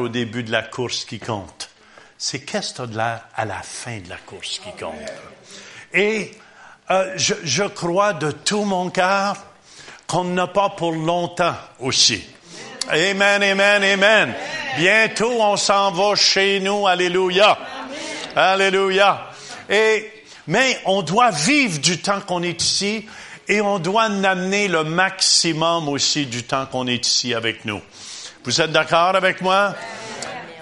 au début de la course qui compte. C'est qu'est-ce que tu de l'air à la fin de la course qui compte? Et euh, je, je crois de tout mon cœur qu'on n'a pas pour longtemps aussi. Amen, amen, amen. Bientôt, on s'en va chez nous. Alléluia. Alléluia. Et, mais on doit vivre du temps qu'on est ici et on doit amener le maximum aussi du temps qu'on est ici avec nous. Vous êtes d'accord avec moi?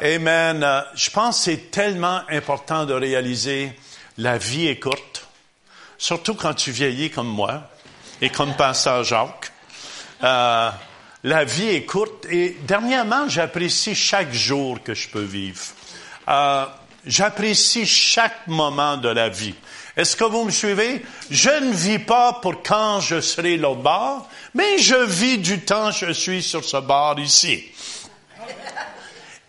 Amen. Euh, je pense que c'est tellement important de réaliser la vie est courte, surtout quand tu vieillis comme moi et comme Pasteur Jacques. Euh, la vie est courte et dernièrement, j'apprécie chaque jour que je peux vivre. Euh, j'apprécie chaque moment de la vie. Est-ce que vous me suivez? Je ne vis pas pour quand je serai l'autre bord, mais je vis du temps que je suis sur ce bord ici.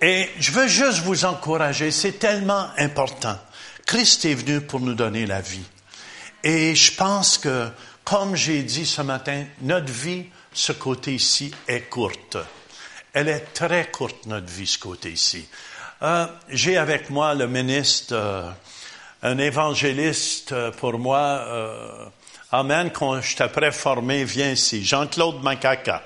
Et je veux juste vous encourager, c'est tellement important. Christ est venu pour nous donner la vie. Et je pense que, comme j'ai dit ce matin, notre vie ce côté ici est courte. Elle est très courte, notre vie, ce côté ici. Euh, j'ai avec moi le ministre, euh, un évangéliste euh, pour moi. amen, quand je t'ai formé, viens ici. Jean-Claude Macaca.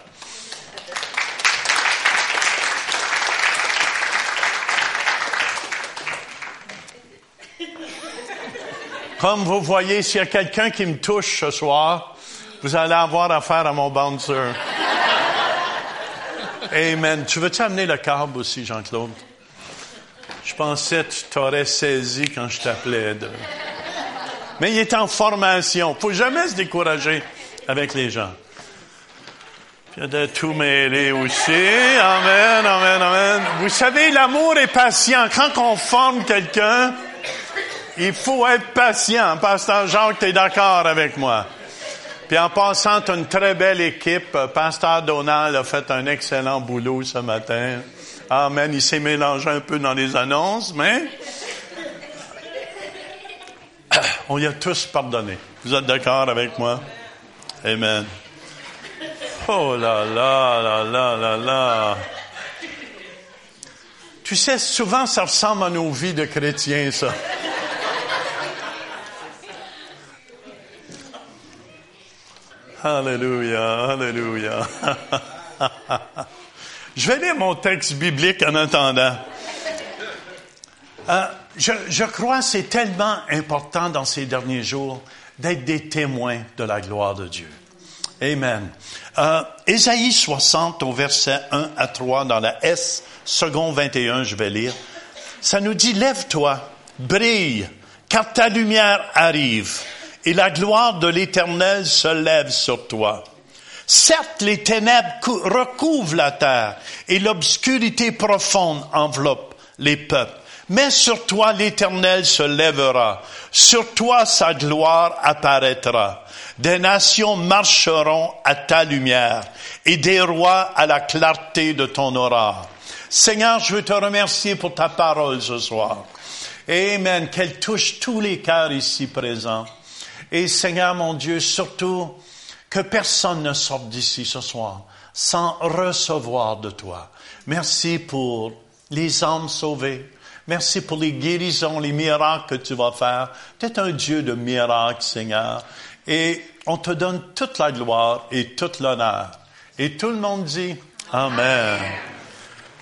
Comme vous voyez, s'il y a quelqu'un qui me touche ce soir, vous allez avoir affaire à mon bouncer. Amen. Tu veux-tu amener le câble aussi, Jean-Claude? Je pensais que tu t'aurais saisi quand je t'appelais. Mais il est en formation. Faut jamais se décourager avec les gens. Puis de tout mêler aussi. Amen, amen, amen. Vous savez, l'amour est patient. Quand on forme quelqu'un, il faut être patient. Pasteur Jacques, tu es d'accord avec moi? Puis en passant, tu une très belle équipe. Pasteur Donald a fait un excellent boulot ce matin. Amen. Il s'est mélangé un peu dans les annonces, mais on y a tous pardonné. Vous êtes d'accord avec moi? Amen. Oh là là là là là là. Tu sais, souvent ça ressemble à nos vies de chrétiens, ça. Alléluia, Alléluia. je vais lire mon texte biblique en attendant. Euh, je, je crois que c'est tellement important dans ces derniers jours d'être des témoins de la gloire de Dieu. Amen. Euh, Ésaïe 60 au verset 1 à 3 dans la S, second 21, je vais lire. Ça nous dit, lève-toi, brille, car ta lumière arrive et la gloire de l'Éternel se lève sur toi. Certes, les ténèbres recouvrent la terre et l'obscurité profonde enveloppe les peuples. Mais sur toi l'Éternel se lèvera, sur toi sa gloire apparaîtra. Des nations marcheront à ta lumière et des rois à la clarté de ton aura. Seigneur, je veux te remercier pour ta parole ce soir. Amen, qu'elle touche tous les cœurs ici présents. Et Seigneur mon Dieu, surtout que personne ne sorte d'ici ce soir sans recevoir de toi. Merci pour les âmes sauvées. Merci pour les guérisons, les miracles que tu vas faire. Tu es un Dieu de miracles, Seigneur. Et on te donne toute la gloire et toute l'honneur. Et tout le monde dit Amen.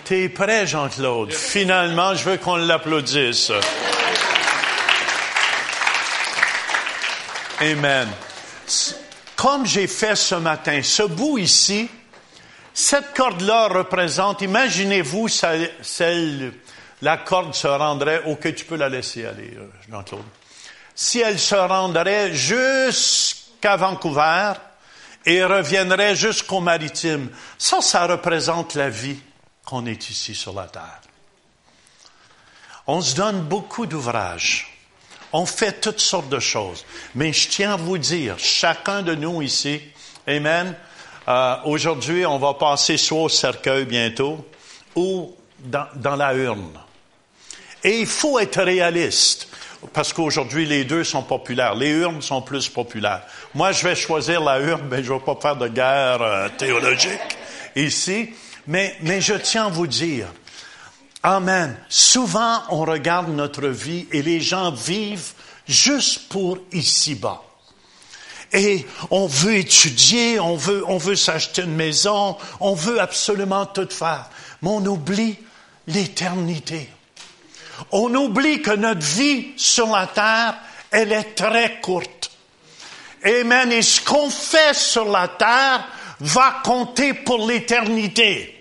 T'es prêt, Jean-Claude? Finalement, je veux qu'on l'applaudisse. Amen. Comme j'ai fait ce matin, ce bout ici, cette corde-là représente, imaginez-vous celle, la corde se rendrait, ok, tu peux la laisser aller, euh, Jean-Claude. Si elle se rendrait jusqu'à Vancouver et reviendrait jusqu'au maritime, ça, ça représente la vie qu'on est ici sur la terre. On se donne beaucoup d'ouvrages. On fait toutes sortes de choses. Mais je tiens à vous dire, chacun de nous ici, Amen, euh, aujourd'hui, on va passer soit au cercueil bientôt ou dans, la urne. Et il faut être réaliste parce qu'aujourd'hui, les deux sont populaires. Les urnes sont plus populaires. Moi, je vais choisir la urne, mais je ne vais pas faire de guerre euh, théologique ici. Mais je tiens à vous dire, Amen. Souvent, on regarde notre vie et les gens vivent juste pour ici-bas. Et on veut étudier, on veut, on veut s'acheter une maison, on veut absolument tout faire. Mais on oublie l'éternité. On oublie que notre vie sur la terre, elle est très courte. Amen. Et ce qu'on fait sur la terre va compter pour l'éternité.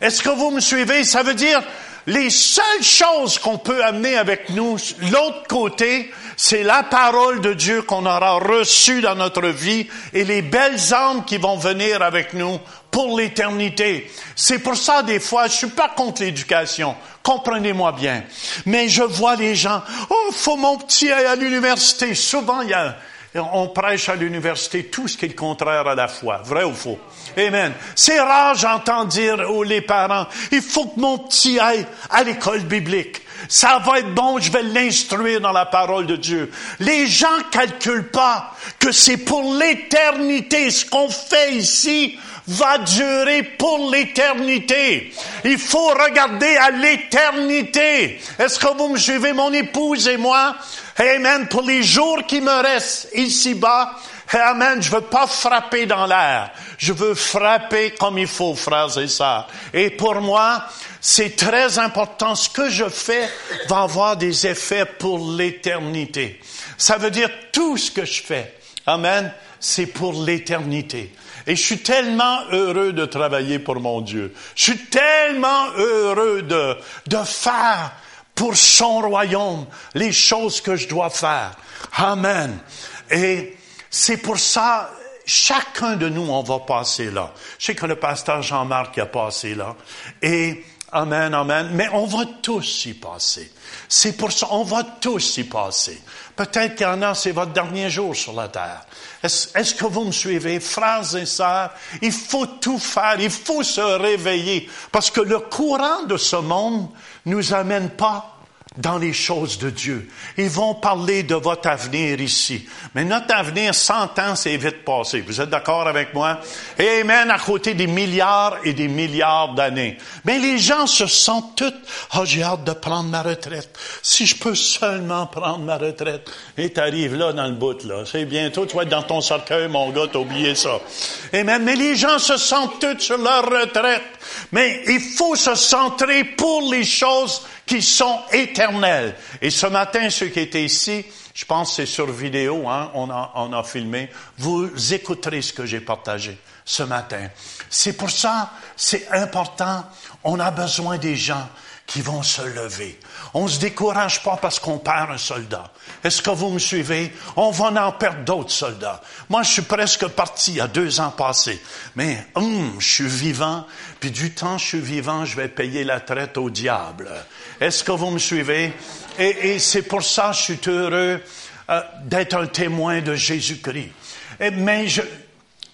Est-ce que vous me suivez? Ça veut dire, les seules choses qu'on peut amener avec nous, l'autre côté, c'est la parole de Dieu qu'on aura reçue dans notre vie et les belles âmes qui vont venir avec nous pour l'éternité. C'est pour ça, des fois, je suis pas contre l'éducation. Comprenez-moi bien. Mais je vois les gens, oh, faut mon petit aller à l'université. Souvent, il y a, on prêche à l'université tout ce qui est le contraire à la foi. Vrai ou faux? Amen. C'est rare, j'entends dire aux les parents, il faut que mon petit aille à l'école biblique. Ça va être bon, je vais l'instruire dans la parole de Dieu. Les gens calculent pas que c'est pour l'éternité. Ce qu'on fait ici va durer pour l'éternité. Il faut regarder à l'éternité. Est-ce que vous me suivez, mon épouse et moi? Amen. Pour les jours qui me restent ici-bas, Amen. Je veux pas frapper dans l'air. Je veux frapper comme il faut, frères et. Et pour moi, c'est très important. Ce que je fais va avoir des effets pour l'éternité. Ça veut dire tout ce que je fais. Amen. C'est pour l'éternité. Et je suis tellement heureux de travailler pour mon Dieu. Je suis tellement heureux de, de faire pour son royaume les choses que je dois faire. Amen. Et c'est pour ça, chacun de nous, on va passer là. Je sais que le pasteur Jean-Marc a passé là. Et Amen, Amen. Mais on va tous y passer. C'est pour ça, on va tous y passer. Peut-être qu'il y en a, c'est votre dernier jour sur la terre. Est-ce, que vous me suivez, frères et sœurs? Il faut tout faire, il faut se réveiller, parce que le courant de ce monde nous amène pas dans les choses de Dieu. Ils vont parler de votre avenir ici. Mais notre avenir, 100 ans, c'est vite passé. Vous êtes d'accord avec moi? Amen, à côté des milliards et des milliards d'années. Mais les gens se sentent tous, oh, j'ai hâte de prendre ma retraite. Si je peux seulement prendre ma retraite. Et t'arrives là dans le bout, là. C'est bientôt, tu vas être dans ton cercueil, mon gars, t'as oublié ça. Amen. Mais les gens se sentent tous sur leur retraite. Mais il faut se centrer pour les choses qui sont Et ce matin, ceux qui étaient ici, je pense que c'est sur vidéo, hein, on, a, on a filmé, vous écouterez ce que j'ai partagé ce matin. C'est pour ça, c'est important, on a besoin des gens qui vont se lever. On se décourage pas parce qu'on perd un soldat. Est-ce que vous me suivez? On va en perdre d'autres soldats. Moi, je suis presque parti il y a deux ans passés. Mais, hum, je suis vivant, puis du temps je suis vivant, je vais payer la traite au diable. Est-ce que vous me suivez? Et, et c'est pour ça je suis heureux euh, d'être un témoin de Jésus-Christ. Mais je,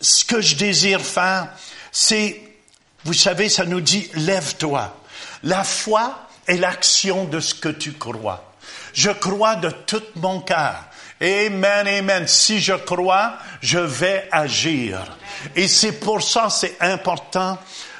ce que je désire faire, c'est, vous savez, ça nous dit, lève-toi. La foi est l'action de ce que tu crois. Je crois de tout mon cœur. Amen, amen. Si je crois, je vais agir. Et c'est pour ça, c'est important.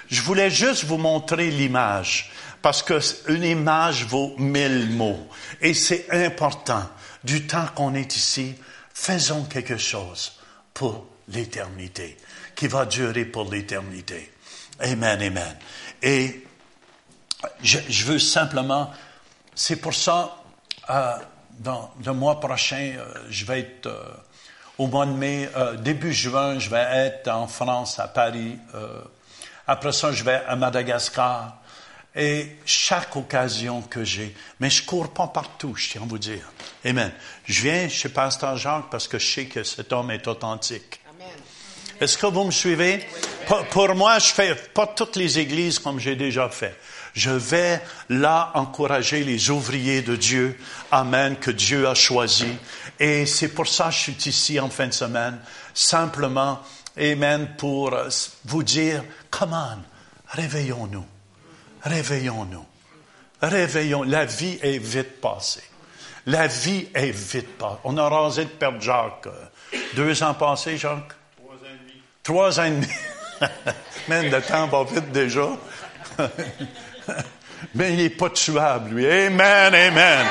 Je voulais juste vous montrer l'image. Parce qu'une image vaut mille mots. Et c'est important. Du temps qu'on est ici, faisons quelque chose pour l'éternité, qui va durer pour l'éternité. Amen, amen. Et je, veux simplement, c'est pour ça, euh, dans le mois prochain, euh, je vais être euh, au mois de mai, début juin, je vais être en France, à Paris. après ça, je vais à Madagascar. Et chaque occasion que j'ai, mais je cours pas partout, je tiens à vous dire. Amen. Je viens chez Pasteur Jacques parce que je sais que cet homme est authentique. Est-ce que vous me suivez? Pour, pour, moi, je fais pas toutes les églises comme j'ai déjà fait. Je vais là encourager les ouvriers de Dieu. Amen, que Dieu a choisi. Et c'est pour ça que je suis ici en fin de semaine. Simplement, Amen, pour vous dire, come on, réveillons-nous. Réveillons-nous. Réveillons. La vie est vite passée. La vie est vite passée. On a rasé de Père Jacques. Euh, deux ans passés, Jacques? Trois ans et demi. Trois ans et demi. Même le temps va vite déjà. mais il n'est pas tuable, lui. Amen, amen.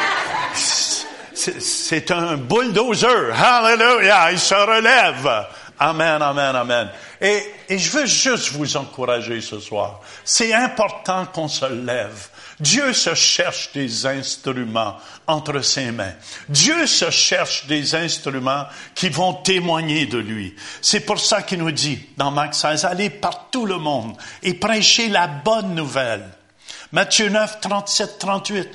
C'est un bulldozer. Hallelujah. Il se relève. Amen, amen, amen. Et, et je veux juste vous encourager ce soir. C'est important qu'on se lève. Dieu se cherche des instruments entre ses mains. Dieu se cherche des instruments qui vont témoigner de lui. C'est pour ça qu'il nous dit dans Marc 16, allez par tout le monde et prêchez la bonne nouvelle. Matthieu 9, 37, 38.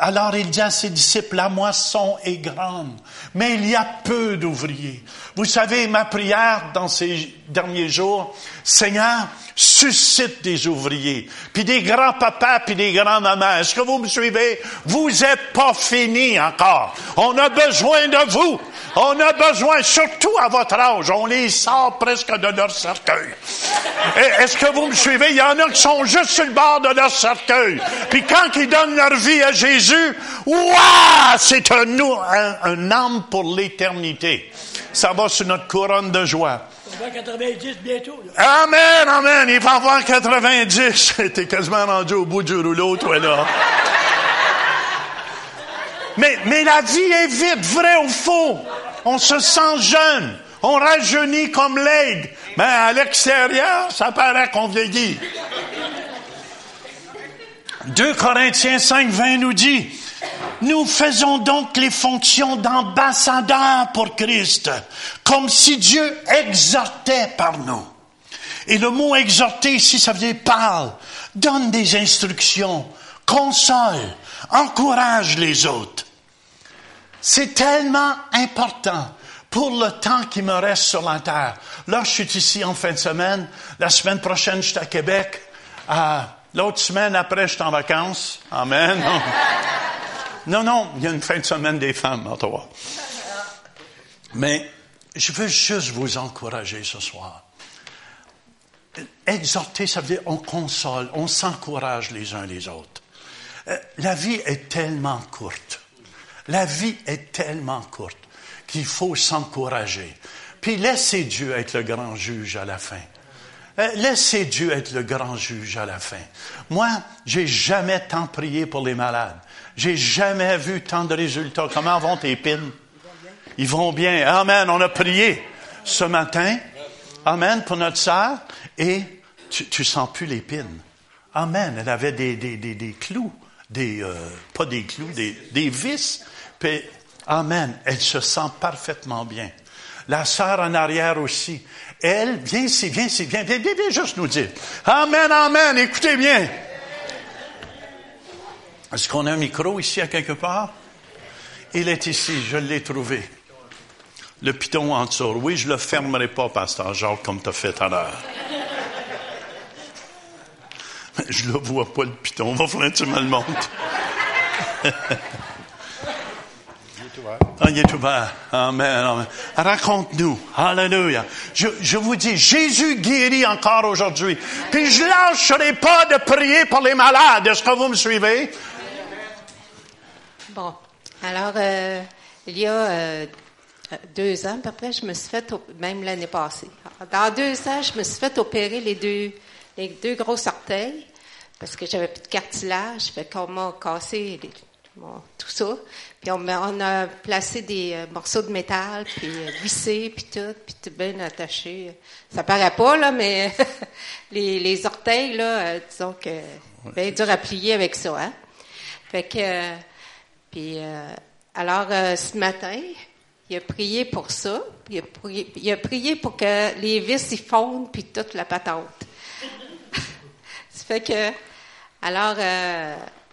Alors il dit à ses disciples, la moisson est grande, mais il y a peu d'ouvriers. Vous savez, ma prière dans ces derniers jours, Seigneur, suscite des ouvriers, puis des grands-papas, puis des grands-mamans. Est-ce que vous me suivez? Vous n'êtes pas finis encore. On a besoin de vous. On a besoin, surtout à votre âge, on les sort presque de leur cercueil. Est-ce que vous me suivez? Il y en a qui sont juste sur le bord de leur cercueil. Puis quand ils donnent leur vie à Jésus, waouh, c'est un, un, un âme pour l'éternité. Ça va sur notre couronne de joie. On va 90 bientôt. Amen, amen. Il va avoir 90. T'es quasiment rendu au bout du rouleau, toi, là. Mais, la vie est vite, vrai ou faux. On se sent jeune. On rajeunit comme l'aigle. Mais à l'extérieur, ça paraît qu'on vieillit. 2 Corinthiens 5, 20 nous dit, nous faisons donc les fonctions d'ambassadeurs pour Christ, comme si Dieu exhortait par nous. Et le mot exhorter ici, ça veut dire parle, donne des instructions, console, encourage les autres. C'est tellement important pour le temps qui me reste sur la terre. Là, je suis ici en fin de semaine. La semaine prochaine, je suis à Québec. Euh, L'autre semaine après, je suis en vacances. Amen. Non, non, il y a une fin de semaine des femmes à Ottawa. Mais je veux juste vous encourager ce soir. Exhorter, ça veut dire on console, on s'encourage les uns les autres. Euh, la vie est tellement courte. La vie est tellement courte qu'il faut s'encourager. Puis laissez Dieu être le grand juge à la fin. Euh, laissez Dieu être le grand juge à la fin. Moi, j'ai jamais tant prié pour les malades. J'ai jamais vu tant de résultats. Comment vont tes pines? Ils vont bien. Amen. On a prié ce matin. Amen pour notre sœur. Et tu, sens plus les pines. Amen. Elle avait des, des clous. Des, euh, pas des clous, des, des vis. Puis, amen. Elle se sent parfaitement bien. La sœur en arrière aussi. Elle, viens ici, viens ici, viens, viens, viens, viens juste nous dire. Amen, amen. Écoutez bien. Est-ce qu'on a un micro ici à quelque part? Il est ici, je l'ai trouvé. Le piton en dessous. Oui, je le fermerai pas, pasteur Jacques, comme tu as fait tout à l'heure. Je le vois pas, le piton. Va falloir que tu me le montres. Ah, il est ouvert. Amen, amen. Raconte-nous. Alléluia. Je, je, vous dis, Jésus guérit encore aujourd'hui. Puis je lâcherai pas de prier pour les malades. Est-ce que vous me suivez? Bon. Alors, euh, il y a euh, deux ans, à peu près, je me suis fait, même l'année passée. Dans deux ans, je me suis fait opérer les deux, les deux gros orteils parce que j'avais plus de cartilage. Fait qu'on m'a cassé les, bon, tout ça. Puis on, on, a placé des euh, morceaux de métal, puis euh, vissé, puis tout, puis tout bien attaché. Ça paraît pas, là, mais les, les, orteils, là, euh, disons que bien dur à plier avec ça, hein. Fait que, euh, puis, alors, ce matin, il a prié pour ça. Il a prié, il a prié pour que les vis y fondent, puis toute la patente. Fait que, alors,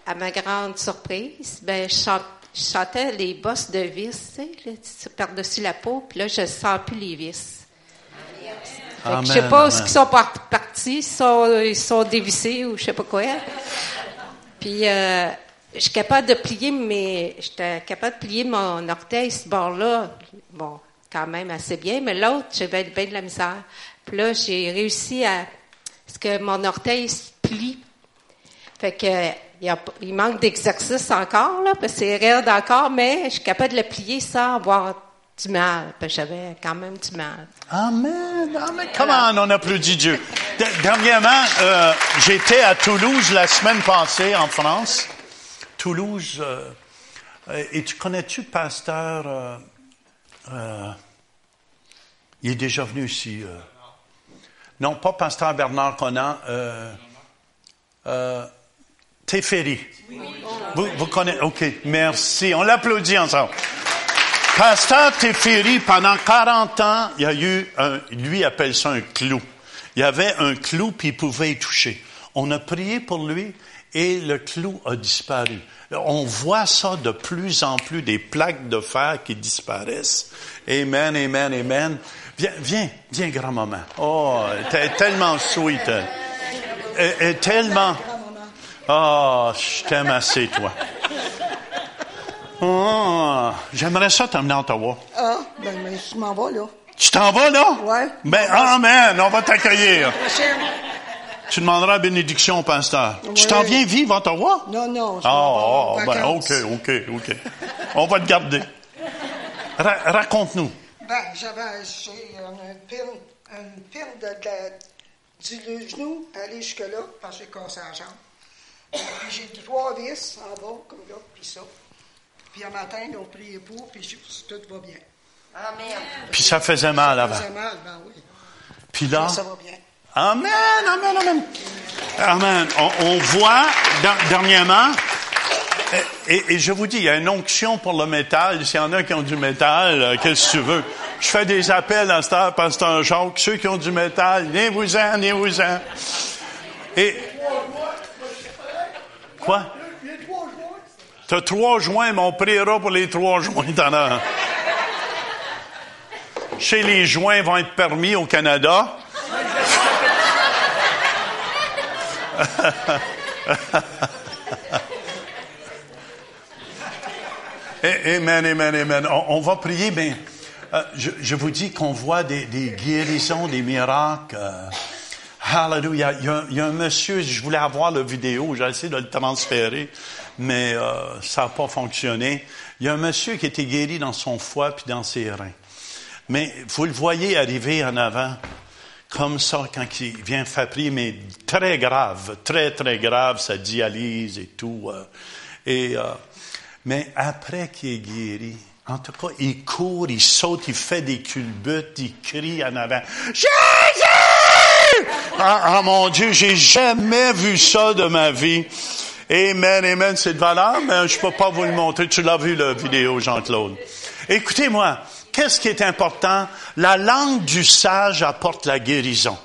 à ma grande surprise, ben, je chante je sentais les bosses de vis, tu sais, par-dessus la peau, puis là, je sens plus les vis. Amen, je sais pas où ils sont partis, ils sont, ils sont dévissés ou je sais pas quoi. Puis, euh, je suis capable de plier mes, j'étais capable de plier mon orteil, ce bord-là, bon, quand même assez bien, mais l'autre, j'avais bien de la misère. Puis là, j'ai réussi à, ce que mon orteil se plie. Fait que, il, a, il manque d'exercice encore, là, parce que c'est raide encore, mais je suis capable de le plier sans avoir du mal, j'avais quand même du mal. Amen, amen. Comment on applaudit Dieu. Dernièrement, euh, j'étais à Toulouse la semaine passée en France. Toulouse, euh, euh, et tu connais-tu pasteur euh, euh, Il est déjà venu ici. euh. non, pas pasteur Bernard Conan. Euh, Teferi. Vous, vous connaissez Ok, merci. On l'applaudit ensemble. Pasteur Teferi, pendant 40 ans, il y a eu un, lui appelle ça un clou. Il y avait un clou puis il pouvait y toucher. On a prié pour lui et le clou a disparu. On voit ça de plus en plus, des plaques de fer qui disparaissent. Amen, amen, amen. Viens, viens, viens, grand-maman. Oh, t'es tellement sweet. Elle, Tellement... Oh, je t'aime assez, toi. Oh, j'aimerais ça t'amener à Ottawa. Ah, ben, je m'en vais, là. Tu t'en vas, là? Ouais. Ben, amen, on va t'accueillir. Tu demanderas la bénédiction au pasteur. Tu t'en Oui. viens vivre à Ottawa? Non, non, je Ah, ah, ben, ok, ok, ok. On va te garder. Ra- Raconte-nous. Ben, j'avais, j'ai une pile, une pile de, de- du genou aller jusque-là, parce que j'ai cassé la jambe. Puis j'ai trois vis en bas, comme là, puis ça. Puis un matin, ils ont prié pour, puis je- tout va bien. Puis ça faisait mal Ça avant. faisait mal, ben oui. Puis là, Ça va bien. amen, amen, amen. Amen. On, on voit dernièrement, et, et- et je vous dis, il y a une onction pour le métal. S'il y en a qui ont du métal, euh, qu'est-ce que tu veux? Je fais des appels à cette heure, pasteur Jacques. Ceux qui ont du métal, venez-vous-en, venez-vous-en. Et, quoi? T'as trois joints, mais on priera pour les trois joints as. Chez les joints vont être permis au Canada. Amen, amen, amen. On, va prier, mais euh, je, je vous dis qu'on voit des, des guérisons, des miracles. euh, Hallelujah. Il y, a, il y a un monsieur, je voulais avoir la vidéo, j'ai essayé de le transférer, mais euh, ça n'a pas fonctionné. Il y a un monsieur qui était guéri dans son foie puis dans ses reins. Mais vous le voyez arriver en avant, comme ça, quand il vient faire mais très grave, très, très grave, sa dialyse et tout. euh, et, euh, mais après qu'il est guéri, il court, il saute, il fait des culbutes, il crie en avant. Jésus! Ah, ah, mon Dieu, j'ai jamais vu ça de ma vie. Amen, amen, c'est de valeur, mais je peux pas vous le montrer. Tu l'as vu, la vidéo, Jean-Claude. Écoutez-moi, qu'est-ce qui est important? La langue du sage apporte la guérison.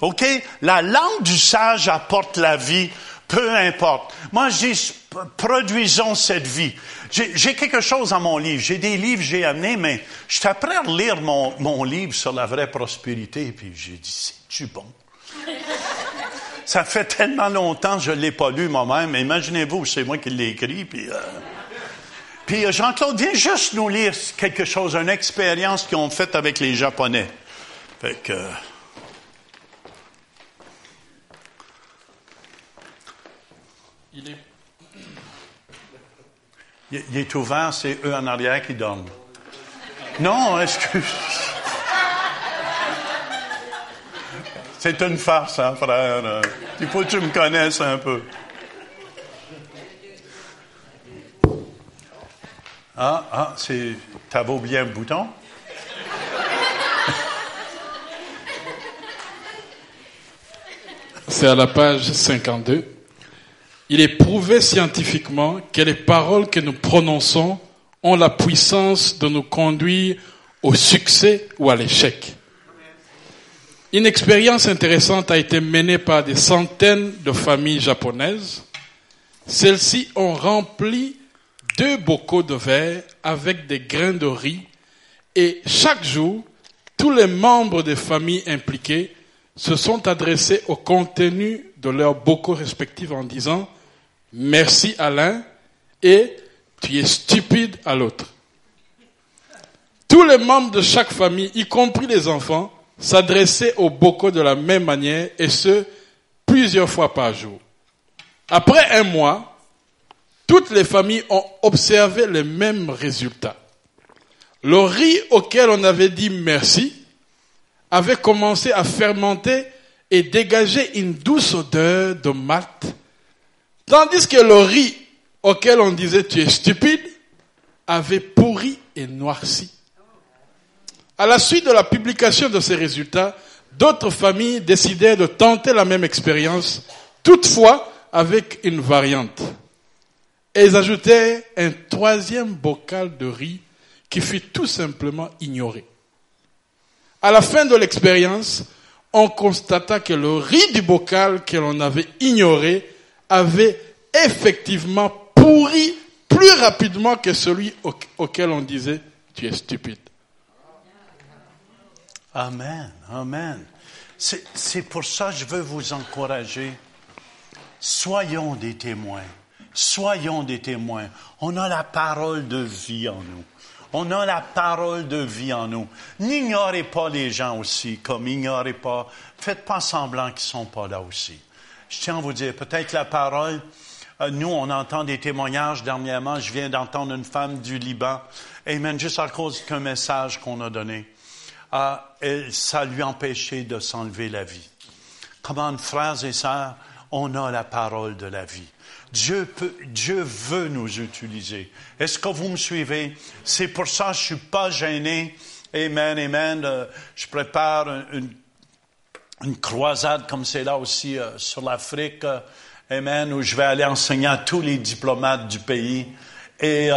OK? La langue du sage apporte la vie, peu importe. Moi, je dis, p- produisons cette vie. J'ai j'ai quelque chose dans mon livre. J'ai des livres que j'ai amenés, mais je suis à lire mon, mon livre sur la vraie prospérité, puis j'ai dit, c'est-tu bon? Ça fait tellement longtemps que je ne l'ai pas lu moi-même. Imaginez-vous, c'est moi qui l'ai écrit, puis... euh, puis euh, Jean-Claude, viens juste nous lire quelque chose, une expérience qu'ils ont faite avec les Japonais. Fait que... Il est, Il, il est ouvert, c'est eux en arrière qui dorment. Non, excuse. C'est une farce, hein, frère. Il faut que tu me connaisses un peu. Ah, ah, c'est. T'avais oublié un bouton? c'est à la page 52. Il est prouvé scientifiquement que les paroles que nous prononçons ont la puissance de nous conduire au succès ou à l'échec. Une expérience intéressante a été menée par des centaines de familles japonaises. Celles-ci ont rempli deux bocaux de verre avec des grains de riz et chaque jour, tous les membres des familles impliquées se sont adressés au contenu de leurs bocaux respectifs en disant merci à l'un et tu es stupide à l'autre. Tous les membres de chaque famille, y compris les enfants, s'adressaient aux bocaux de la même manière et ce, plusieurs fois par jour. Après un mois, toutes les familles ont observé les mêmes résultats. Le riz auquel on avait dit merci avait commencé à fermenter et dégageait une douce odeur de malt, tandis que le riz auquel on disait tu es stupide avait pourri et noirci. À la suite de la publication de ces résultats, d'autres familles décidèrent de tenter la même expérience, toutefois avec une variante. Elles ajoutèrent un troisième bocal de riz qui fut tout simplement ignoré. À la fin de l'expérience, on constata que le riz du bocal que l'on avait ignoré avait effectivement pourri plus rapidement que celui auquel on disait tu es stupide. Amen, amen. C'est pour ça que je veux vous encourager. Soyons des témoins. Soyons des témoins. On a la parole de vie en nous. On a la parole de vie en nous. N'ignorez pas les gens aussi, comme ignorez pas. Faites pas semblant qu'ils sont pas là aussi. Je tiens à vous dire, peut-être la parole, euh, nous, on entend des témoignages dernièrement. Je viens d'entendre une femme du Liban. Amen, juste à cause qu'un message qu'on a donné. Euh, ça lui a empêché de s'enlever la vie. Comment, frères et sœurs, on a la parole de la vie. Dieu, peut, Dieu veut nous utiliser. Est-ce que vous me suivez? C'est pour ça que je suis pas gêné. Amen, amen. Euh, je prépare une, une, croisade comme c'est là aussi euh, sur l'Afrique. Euh, amen, où je vais aller enseigner à tous les diplomates du pays. Et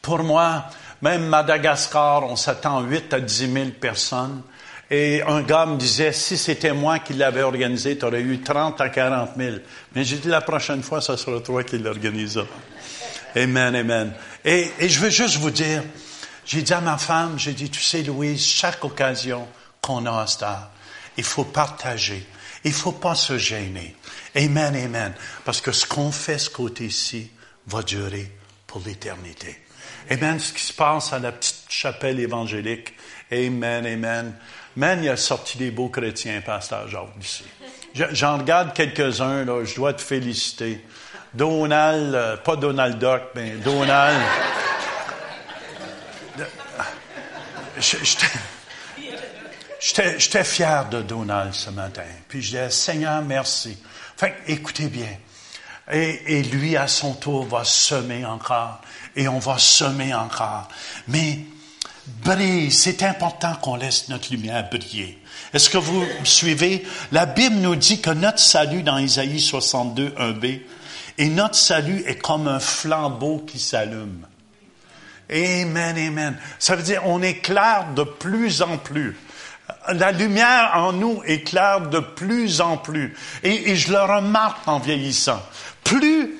pour moi, même Madagascar, on s'attend 8 à 10 000 personnes. Et un gars me disait, si c'était moi qui l'avais organisé, tu aurais eu 30 à 40 000. Mais j'ai dit, la prochaine fois, ce sera toi qui l'organise. Amen, amen. Et, et, je veux juste vous dire, j'ai dit à ma femme, j'ai dit, tu sais, Louise, chaque occasion qu'on a à Star, il faut partager. Il faut pas se gêner. Amen, amen. Parce que ce qu'on fait ce côté-ci va durer pour l'éternité. Amen. Ce qui se passe à la petite chapelle évangélique. Amen, amen. Man, il a sorti des beaux chrétiens, pasteur Jacques, ici. J'en regarde quelques-uns, là, je dois te féliciter. Donald, euh, pas Donald Duck, mais Donald. J'étais fier de Donald ce matin. Puis je disais, Seigneur, merci. Fait écoutez bien. Et, lui, à son tour, va semer encore. Et on va semer encore. Mais brille. C'est important qu'on laisse notre lumière briller. Est-ce que vous suivez? La Bible nous dit que notre salut dans Isaïe 62, 1b, et notre salut est comme un flambeau qui s'allume. Amen, amen. Ça veut dire on éclaire de plus en plus. La lumière en nous éclaire de plus en plus. Et, et je le remarque en vieillissant. Plus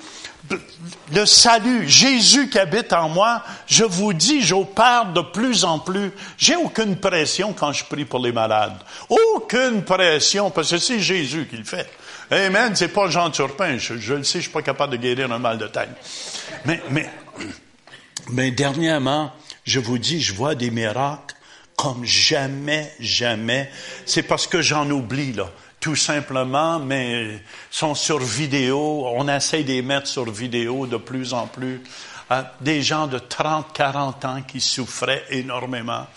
le salut, Jésus qui habite en moi, je vous dis, j'opère de plus en plus. J'ai aucune pression quand je prie pour les malades. Aucune pression, parce que c'est Jésus qui le fait. Amen, c'est pas Jean Turpin. Je, je, le sais, je suis pas capable de guérir un mal de tête. Mais, mais, mais dernièrement, je vous dis, je vois des miracles comme jamais, jamais. C'est parce que j'en oublie, là tout simplement, mais sont sur vidéo. On essaie de les mettre sur vidéo de plus en plus. Euh, des gens de 30, 40 ans qui souffraient énormément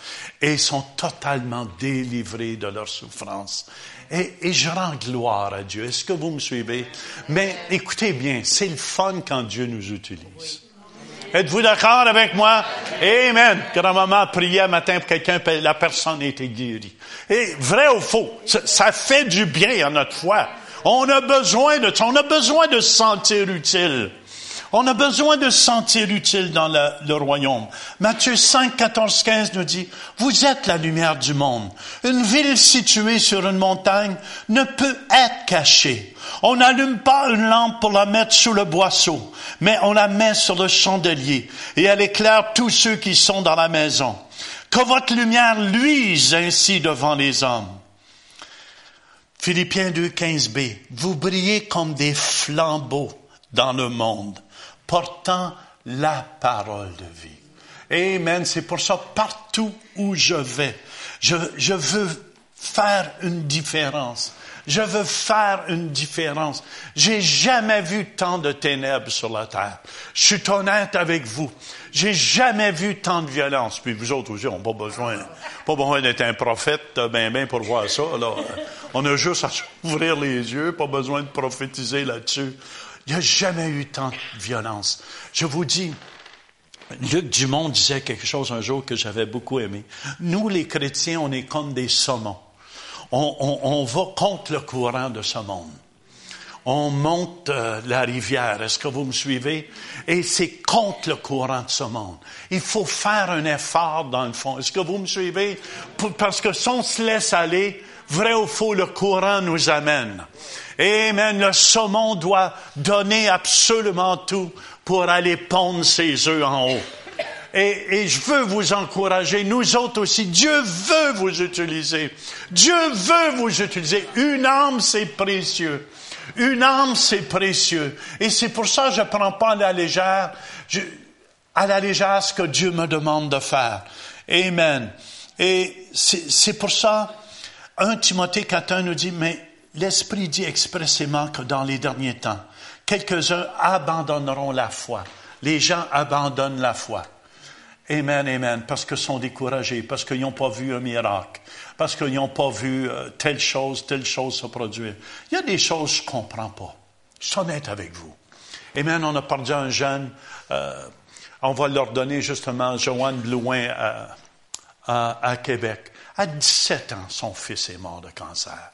et sont totalement délivrés de leur souffrance. Et, et je rends gloire à Dieu. Est-ce que vous me suivez? Mais écoutez bien, c'est le fun quand Dieu nous utilise. Êtes-vous d'accord avec moi? Amen. Grand-maman priait un matin pour quelqu'un, la personne a été guérie. Et vrai ou faux, ça, fait du bien à notre foi. On a besoin de ça. On a besoin de se sentir utile. On a besoin de se sentir utile dans le, le, royaume. Matthieu 5, 14, 15 nous dit, vous êtes la lumière du monde. Une ville située sur une montagne ne peut être cachée. On n'allume pas une lampe pour la mettre sous le boisseau, mais on la met sur le chandelier et elle éclaire tous ceux qui sont dans la maison. Que votre lumière luise ainsi devant les hommes. Philippiens 2, 15b. Vous brillez comme des flambeaux dans le monde portant la parole de vie. Amen. C'est pour ça, partout où je vais, je, je veux faire une différence. Je veux faire une différence. J'ai jamais vu tant de ténèbres sur la terre. Je suis honnête avec vous. J'ai jamais vu tant de violence. Puis vous autres aussi, on n'a pas besoin, pas besoin d'être un prophète, ben, ben, pour voir ça. Là. On a juste à ouvrir les yeux, pas besoin de prophétiser là-dessus. Il n'y a jamais eu tant de violence. Je vous dis, Luc Dumont disait quelque chose un jour que j'avais beaucoup aimé. Nous, les chrétiens, on est comme des saumons. On, va contre le courant de ce monde. On monte euh, la rivière. Est-ce que vous me suivez? Et c'est contre le courant de ce monde. Il faut faire un effort dans le fond. Est-ce que vous me suivez? Parce que si on se laisse aller, vrai ou faux, le courant nous amène. Amen. Le saumon doit donner absolument tout pour aller pondre ses œufs en haut. Et, et, je veux vous encourager, nous autres aussi, Dieu veut vous utiliser. Dieu veut vous utiliser. Une âme, c'est précieux. Une âme, c'est précieux. Et c'est pour ça que je ne prends pas à la légère, je, à la légère ce que Dieu me demande de faire. Amen. Et c'est pour ça, 1 Timothée 4.1 nous dit, mais l'Esprit dit expressément que dans les derniers temps, quelques-uns abandonneront la foi. Les gens abandonnent la foi. Amen, amen, parce qu'ils sont découragés, parce qu'ils n'ont pas vu un miracle, parce qu'ils n'ont pas vu euh, telle chose, telle chose se produire. Il y a des choses que je ne comprends pas. Je suis honnête avec vous. Amen, on a perdu un jeune, euh, on va leur donner justement Joanne Blouin à, à, à Québec. À 17 ans, son fils est mort de cancer.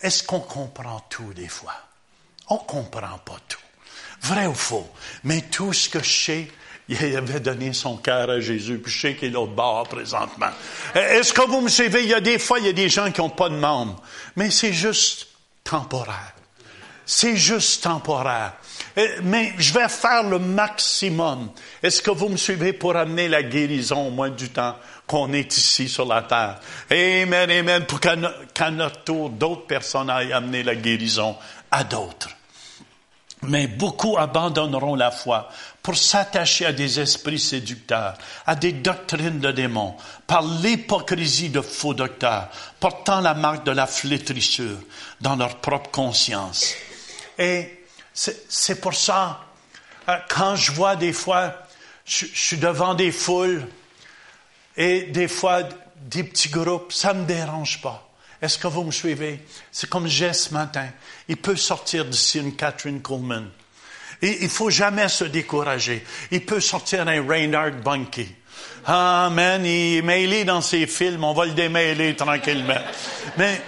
Est-ce qu'on comprend tout des fois? On ne comprend pas tout. Vrai ou faux? Mais tout ce que je sais, il avait donné son cœur à Jésus, puis je sais qu'il est au bord présentement. Est-ce que vous me suivez? Il y a des fois, il y a des gens qui n'ont pas de membres, mais c'est juste temporaire. C'est juste temporaire. Mais je vais faire le maximum. Est-ce que vous me suivez pour amener la guérison au moins du temps qu'on est ici sur la terre? Amen, amen, pour qu'à notre tour, d'autres personnes aillent amener la guérison à d'autres. Mais beaucoup abandonneront la foi pour s'attacher à des esprits séducteurs, à des doctrines de démons, par l'hypocrisie de faux docteurs, portant la marque de la flétrissure dans leur propre conscience. Et c'est pour ça, euh, quand je vois des fois, je, suis devant des foules et des fois des petits groupes, ça me dérange pas. Est-ce que vous me suivez? C'est comme j'ai ce matin. Il peut sortir d'ici une Catherine Coleman. Et il faut jamais se décourager. Il peut sortir un Reinhard Bunky. Amen. Il est mêlé dans ses films. On va le démêler tranquillement. Mais,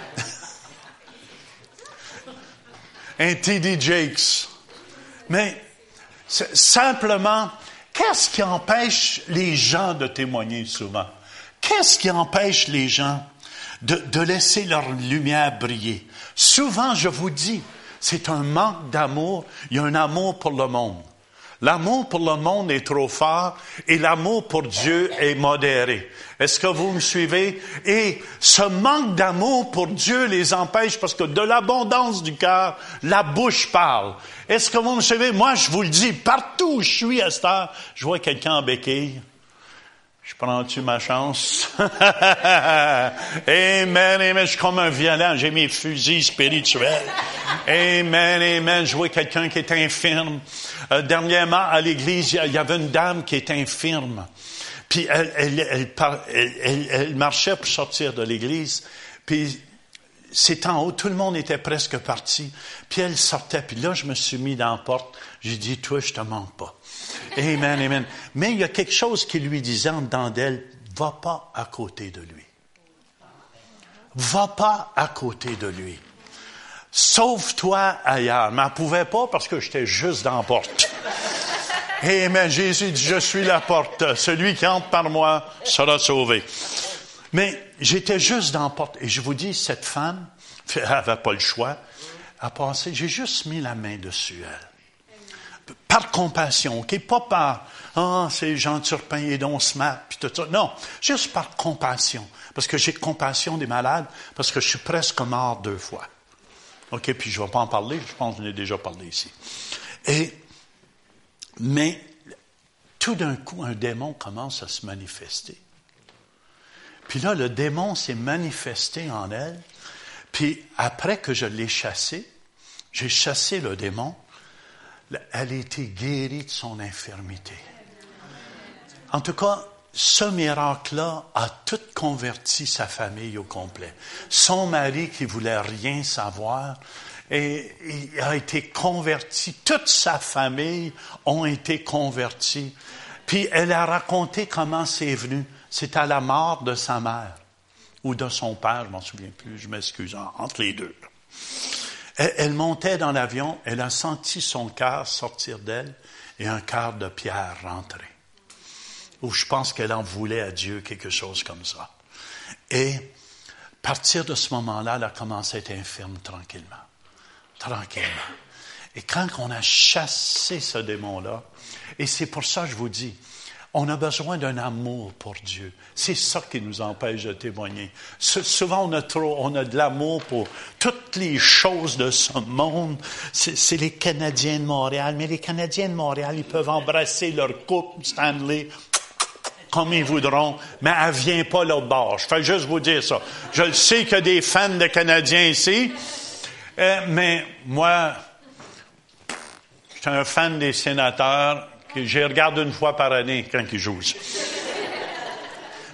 un T.D. Jakes. Mais, simplement, qu'est-ce qui empêche les gens de témoigner souvent? Qu'est-ce qui empêche les gens de, de laisser leur lumière briller? Souvent, je vous dis, c'est un manque d'amour. Il y a un amour pour le monde. L'amour pour le monde est trop fort et l'amour pour Dieu est modéré. Est-ce que vous me suivez? Et ce manque d'amour pour Dieu les empêche parce que de l'abondance du cœur, la bouche parle. Est-ce que vous me suivez? Moi, je vous le dis, partout où je suis à cette heure, je vois quelqu'un en béquille. Je prends-tu ma chance? amen, amen. Je suis comme un violent. J'ai mes fusils spirituels. Amen, amen. Je vois quelqu'un qui est infirme. Euh, dernièrement, à l'église, il y avait une dame qui est infirme. Puis elle, elle, marchait pour sortir de l'église. Puis c'est en haut, tout le monde était presque parti. Puis elle sortait. Puis là, je me suis mis dans la porte. J'ai dit, toi, je te manque pas. Amen, amen. Mais il y a quelque chose qui lui disait en dedans d'elle, va pas à côté de lui. Va pas à côté de lui. Sauve-toi ailleurs. Mais elle pouvait pas parce que j'étais juste dans la porte. Amen. Jésus dit, je suis la porte. Celui qui entre par moi sera sauvé. Mais j'étais juste dans la porte. Et je vous dis, cette femme, elle n'avait pas le choix, a passé, j'ai juste mis la main dessus elle par compassion, OK? Pas par, ah, c'est Jean Turpin et Don Smart, puis tout ça. Non, juste par compassion. Parce que j'ai compassion des malades, parce que je suis presque mort deux fois. OK? Puis je ne vais pas en parler, je pense que j'en ai déjà parlé ici. Et, mais, tout d'un coup, un démon commence à se manifester. Puis là, le démon s'est manifesté en elle, Puis après que je l'ai chassé, j'ai chassé le démon, elle a été guérie de son infirmité. En tout cas, ce miracle-là a tout converti sa famille au complet. Son mari qui voulait rien savoir, a été converti. Toute sa famille ont été convertis. Puis elle a raconté comment c'est venu. C'est à la mort de sa mère ou de son père, je m'en souviens plus, je m'excuse, entre les deux. Elle, montait dans l'avion, elle a senti son cœur sortir d'elle et un cœur de pierre rentrer. Ou je pense qu'elle en voulait à Dieu quelque chose comme ça. Et à partir de ce moment-là, elle a commencé à être infirme tranquillement. Tranquillement. Et quand on a chassé ce démon-là, et c'est pour ça que je vous dis, on a besoin d'un amour pour Dieu. C'est ça qui nous empêche de témoigner. Souvent, on a trop, on a de l'amour pour toutes les choses de ce monde. C'est les Canadiens de Montréal. Mais les Canadiens de Montréal, ils peuvent embrasser leur coupe Stanley comme ils voudront, mais elle vient pas l'autre bord. Je fais juste vous dire ça. Je sais qu'il y a des fans de Canadiens ici, euh, mais moi, je suis un fan des sénateurs je regarde une fois par année quand ils jouent.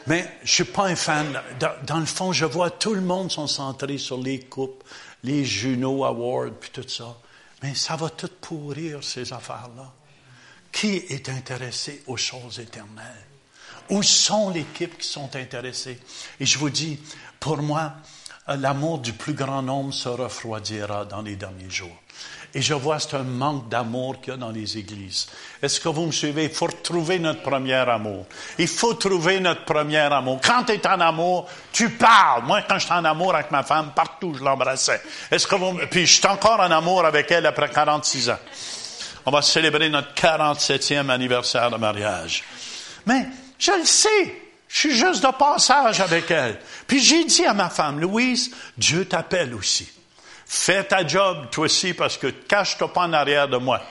Mais je suis pas un fan. Dans, le fond, je vois tout le monde sont centrés sur les coupes, les Juno Awards, puis tout ça. Mais ça va tout pourrir, ces affaires-là. Qui est intéressé aux choses éternelles? Où sont les équipes qui sont intéressées? Et je vous dis, pour moi, l'amour du plus grand nombre se refroidira dans les derniers jours. Et je vois, c'est un manque d'amour qu'il y a dans les églises. Est-ce que vous me suivez? Il faut retrouver notre premier amour. Il faut trouver notre premier amour. Quand tu es en amour, tu parles. Moi, quand j'étais en amour avec ma femme, partout, je l'embrassais. Est-ce que vous, puis je suis encore en amour avec elle après 46 ans. On va célébrer notre 47e anniversaire de mariage. Mais, je le sais. Je suis juste de passage avec elle. Puis j'ai dit à ma femme, Louise, Dieu t'appelle aussi. Fais ta job, toi aussi, parce que cache-toi pas en arrière de moi.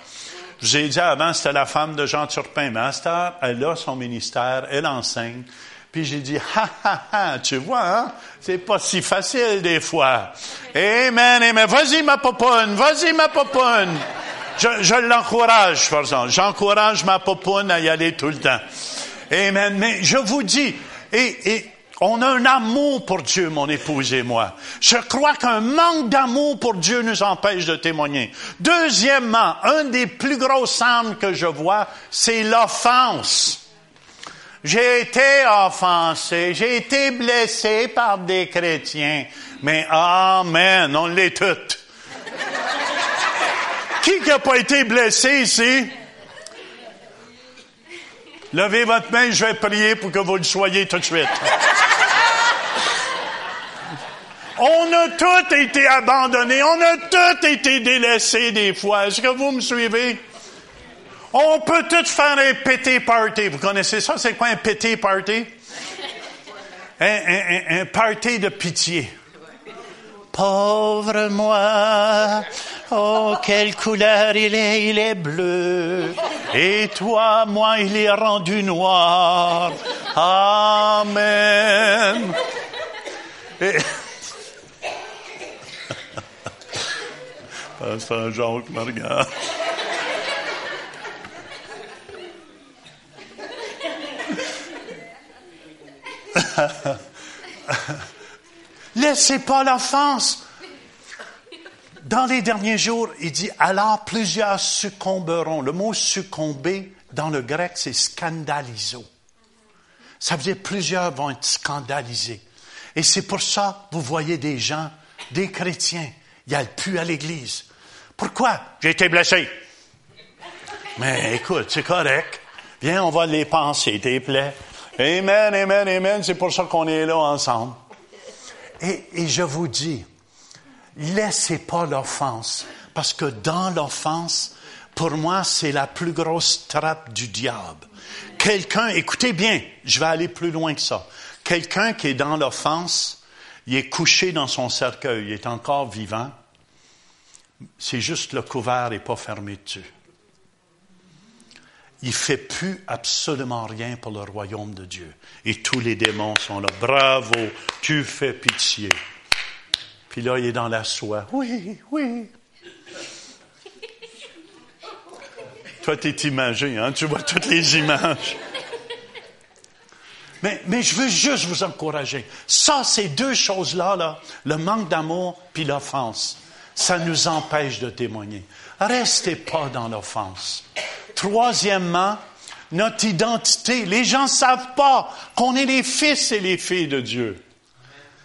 Je dit avant, c'était la femme de Jean Turpin. Mais elle a son ministère, elle enseigne. Puis j'ai dit, ha, ha, ha, tu vois, hein? C'est pas si facile des fois. Amen, amen. Vas-y, ma popoune, vas-y, ma popoune. Je, je l'encourage, par exemple. J'encourage ma popoune à y aller tout le temps. Amen. Mais je vous dis, et, et on a un amour pour Dieu, mon épouse et moi. Je crois qu'un manque d'amour pour Dieu nous empêche de témoigner. Deuxièmement, un des plus gros armes que je vois, c'est l'offense. J'ai été offensé, j'ai été blessé par des chrétiens, mais amen, on l'est toutes. Qui n'a pas été blessé ici? Levez votre main, je vais prier pour que vous le soyez tout de suite. On a tous été abandonnés, on a tous été délaissés des fois. Est-ce que vous me suivez? On peut tous faire un pété party. Vous connaissez ça? C'est quoi un pété party? Un, un party de pitié. Pauvre moi, oh, quelle couleur il est, il est bleu. Et toi, moi, il est rendu noir. Amen. Pasteur Jacques me regarde. Laissez pas l'offense. Dans les derniers jours, il dit, alors plusieurs succomberont. Le mot succomber, dans le grec, c'est scandaliso. Ça veut dire plusieurs vont être scandalisés. Et c'est pour ça, vous voyez des gens, des chrétiens, il n'y a plus à l'église. Pourquoi? J'ai été blessé. Mais écoute, c'est correct. Viens, on va les penser, tes plaies. Amen, amen, amen. C'est pour ça qu'on est là ensemble. Et, je vous dis, laissez pas l'offense. Parce que dans l'offense, pour moi, c'est la plus grosse trappe du diable. Quelqu'un, écoutez bien, je vais aller plus loin que ça. Quelqu'un qui est dans l'offense, il est couché dans son cercueil, il est encore vivant, c'est juste le couvert n'est pas fermé dessus. Il fait plus absolument rien pour le royaume de Dieu. Et tous les démons sont là. Bravo, tu fais pitié. Puis là, il est dans la soie. Oui, oui. Toi, tu es imagé, hein? tu vois toutes les images. Mais, mais je veux juste vous encourager. Ça, ces deux choses-là, là, le manque d'amour puis l'offense, ça nous empêche de témoigner. Restez pas dans l'offense. Troisièmement, notre identité. Les gens ne savent pas qu'on est les fils et les filles de Dieu.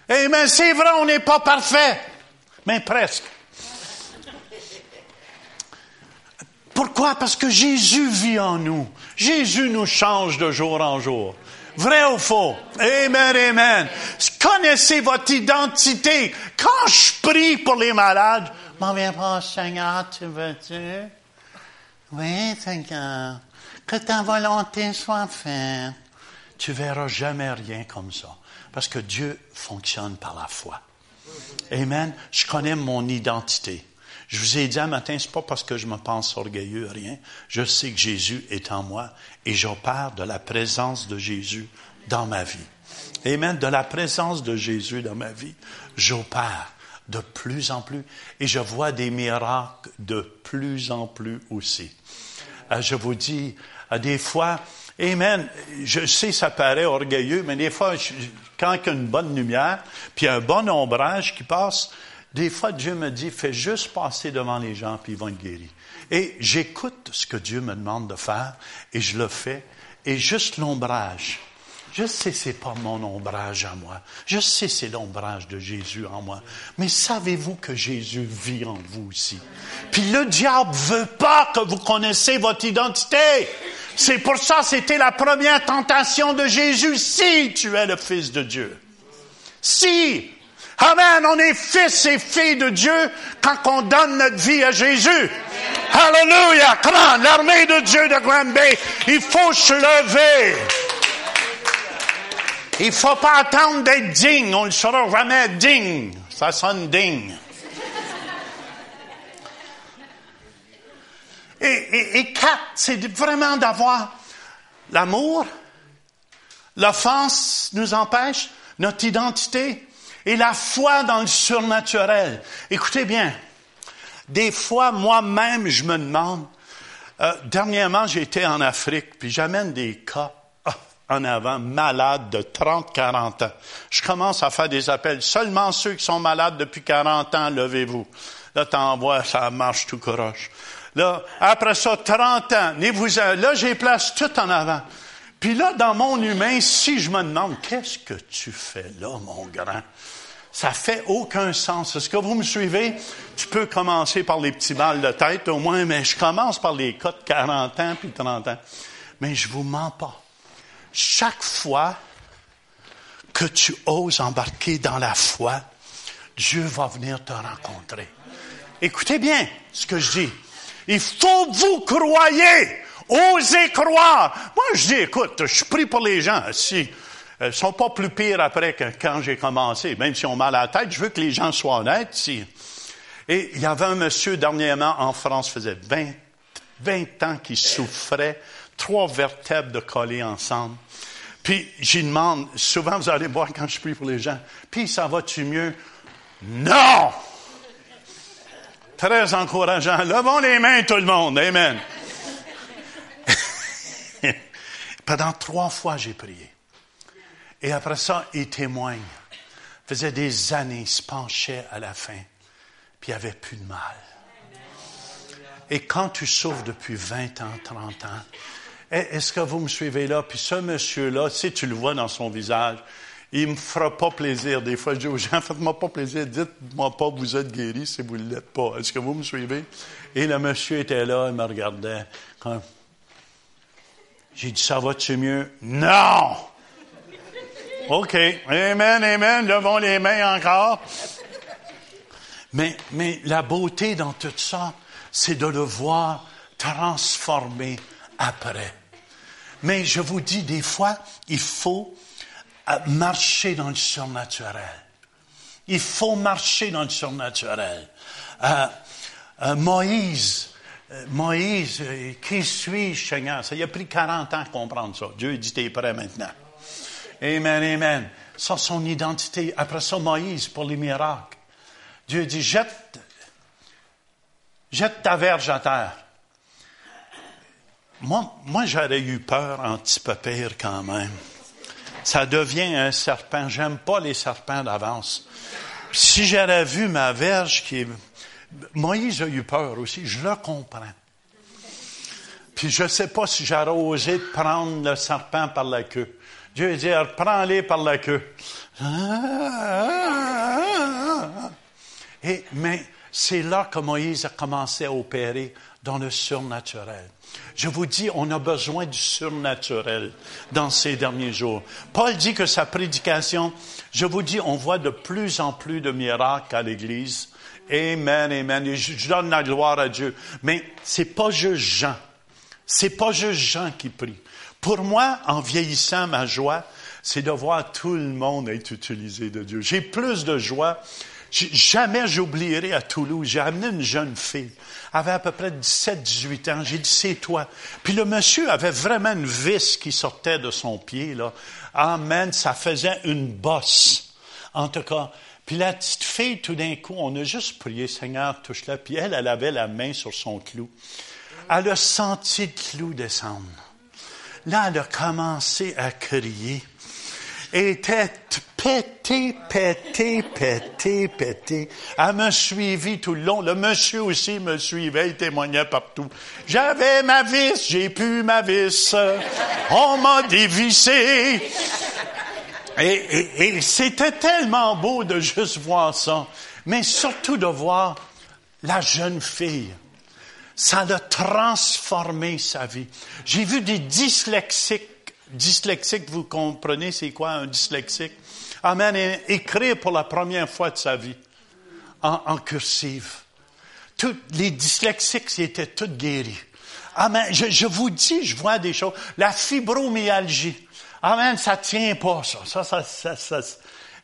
Eh bien, c'est vrai, on n'est pas parfait, mais presque. Pourquoi? Parce que Jésus vit en nous. Jésus nous change de jour en jour. Vrai ou faux? Amen, amen. Connaissez votre identité. Quand je prie pour les malades, m'en viens pas, Seigneur, tu veux-tu? Oui, Seigneur. Que ta volonté soit faite. Tu verras jamais rien comme ça. Parce que Dieu fonctionne par la foi. Amen. Je connais mon identité. Je vous ai dit un matin, c'est pas parce que je me pense orgueilleux, rien. Je sais que Jésus est en moi et j'opère de la présence de Jésus dans ma vie. Amen. De la présence de Jésus dans ma vie, j'opère de plus en plus et je vois des miracles de plus en plus aussi. Euh, je vous dis, euh, des fois, Amen. Je sais, ça paraît orgueilleux, mais des fois, quand il y a une bonne lumière, puis un bon ombrage qui passe, des fois, Dieu me dit, fais juste passer devant les gens, puis ils vont être guéris. Et j'écoute ce que Dieu me demande de faire, et je le fais. Et juste l'ombrage. Je sais c'est pas mon ombrage à moi. Je sais c'est l'ombrage de Jésus en moi. Mais savez-vous que Jésus vit en vous aussi? Puis le diable veut pas que vous connaissiez votre identité. C'est pour ça c'était la première tentation de Jésus. Si tu es le Fils de Dieu. Si Amen. On est fils et filles de Dieu quand on donne notre vie à Jésus. Alléluia. Come l'armée de Dieu de Grand Bay, il faut se lever. Il faut pas attendre d'être digne. On ne sera jamais digne. Ça sonne digne. Et, quatre, c'est vraiment d'avoir l'amour. L'offense nous empêche. Notre identité et la foi dans le surnaturel. Écoutez bien, des fois, moi-même, je me demande, euh, dernièrement, j'étais en Afrique, puis j'amène des cas en avant, malades de 30, 40 ans. Je commence à faire des appels. Seulement ceux qui sont malades depuis 40 ans, levez-vous. Là, t'envoies, ça marche tout croche. Là, après ça, 30 ans, vous là, j'ai place tout en avant. Puis là, dans mon humain, si je me demande, qu'est-ce que tu fais là, mon grand? Ça fait aucun sens. Est-ce que vous me suivez? Tu peux commencer par les petits balles de tête au moins, mais je commence par les cas de 40 ans puis 30 ans. Mais je vous mens pas. Chaque fois que tu oses embarquer dans la foi, Dieu va venir te rencontrer. Écoutez bien ce que je dis. Il faut vous croyez. Osez croire. Moi, je dis, écoute, je prie pour les gens. Si euh, sont pas plus pires après que quand j'ai commencé. Même si on mal à la tête, je veux que les gens soient honnêtes. Et il y avait un monsieur dernièrement en France, faisait 20, 20 ans qu'il souffrait, trois vertèbres de coller ensemble. Puis j'y demande, souvent vous allez voir quand je prie pour les gens, puis ça va-tu mieux? Non! Très encourageant. Levons les mains tout le monde. Amen. Pendant trois fois, j'ai prié. Et après ça, il témoigne. Il faisait des années, il se penchait à la fin, puis il avait plus de mal. Et quand tu souffres depuis 20 ans, 30 ans, est-ce que vous me suivez là? Puis ce monsieur-là, si tu le vois dans son visage, il me fera pas plaisir. Des fois, je dis aux gens, faites-moi pas plaisir, dites-moi pas vous êtes guéri si vous ne l'êtes pas. Est-ce que vous me suivez? Et le monsieur était là, il me regardait. J'ai dit, ça va-tu mieux? Non! OK. Amen, amen. Levons les mains encore. Mais, mais la beauté dans tout ça, c'est de le voir transformé après. Mais je vous dis, des fois, il faut euh, marcher dans le surnaturel. Il faut marcher dans le surnaturel. Euh, euh, Moïse, Moïse, qui suis-je, Seigneur? Ça a pris 40 ans à comprendre ça. Dieu dit, t'es prêt maintenant. Amen, amen. Ça, son identité. Après ça, Moïse pour les miracles. Dieu dit, jette, jette ta verge à terre. Moi, j'aurais eu peur un petit peu pire quand même. Ça devient un serpent. J'aime pas les serpents d'avance. Si j'aurais vu ma verge qui. Moïse a eu peur aussi, je le comprends. Puis je ne sais pas si j'aurais osé prendre le serpent par la queue. Dieu dit, prends-les par la queue. Et, mais c'est là que Moïse a commencé à opérer dans le surnaturel. Je vous dis, on a besoin du surnaturel dans ces derniers jours. Paul dit que sa prédication, je vous dis, on voit de plus en plus de miracles à l'Église. Amen, amen. je donne la gloire à Dieu. Mais c'est pas juste Jean. C'est pas juste Jean qui prie. Pour moi, en vieillissant, ma joie, c'est de voir tout le monde être utilisé de Dieu. J'ai plus de joie. Jamais j'oublierai à Toulouse, j'ai amené une jeune fille, elle avait à peu près 17-18 ans, j'ai dit, c'est toi. Puis le monsieur avait vraiment une vis qui sortait de son pied, là. Amen, ça faisait une bosse. En tout cas, puis la petite fille, tout d'un coup, on a juste prié, Seigneur, touche-la. Puis elle, elle avait la main sur son clou. Elle a senti le clou descendre. Là, elle a commencé à crier. Était pété, pété, pété, pété. Elle m'a suivi tout le long. Le monsieur aussi me suivait, il témoignait partout. J'avais ma vis, j'ai pu ma vis. On m'a dévissé. Et, et c'était tellement beau de juste voir ça, mais surtout de voir la jeune fille ça a transformé sa vie. J'ai vu des dyslexiques. Dyslexiques, vous comprenez c'est quoi un dyslexique? Amen. Écrire pour la première fois de sa vie en, cursive. Tous les dyslexiques, étaient tous guéris. Amen. Je, je, vous dis, je vois des choses. La fibromyalgie. Amen, ça tient pas, ça. Ça, ça, ça, ça,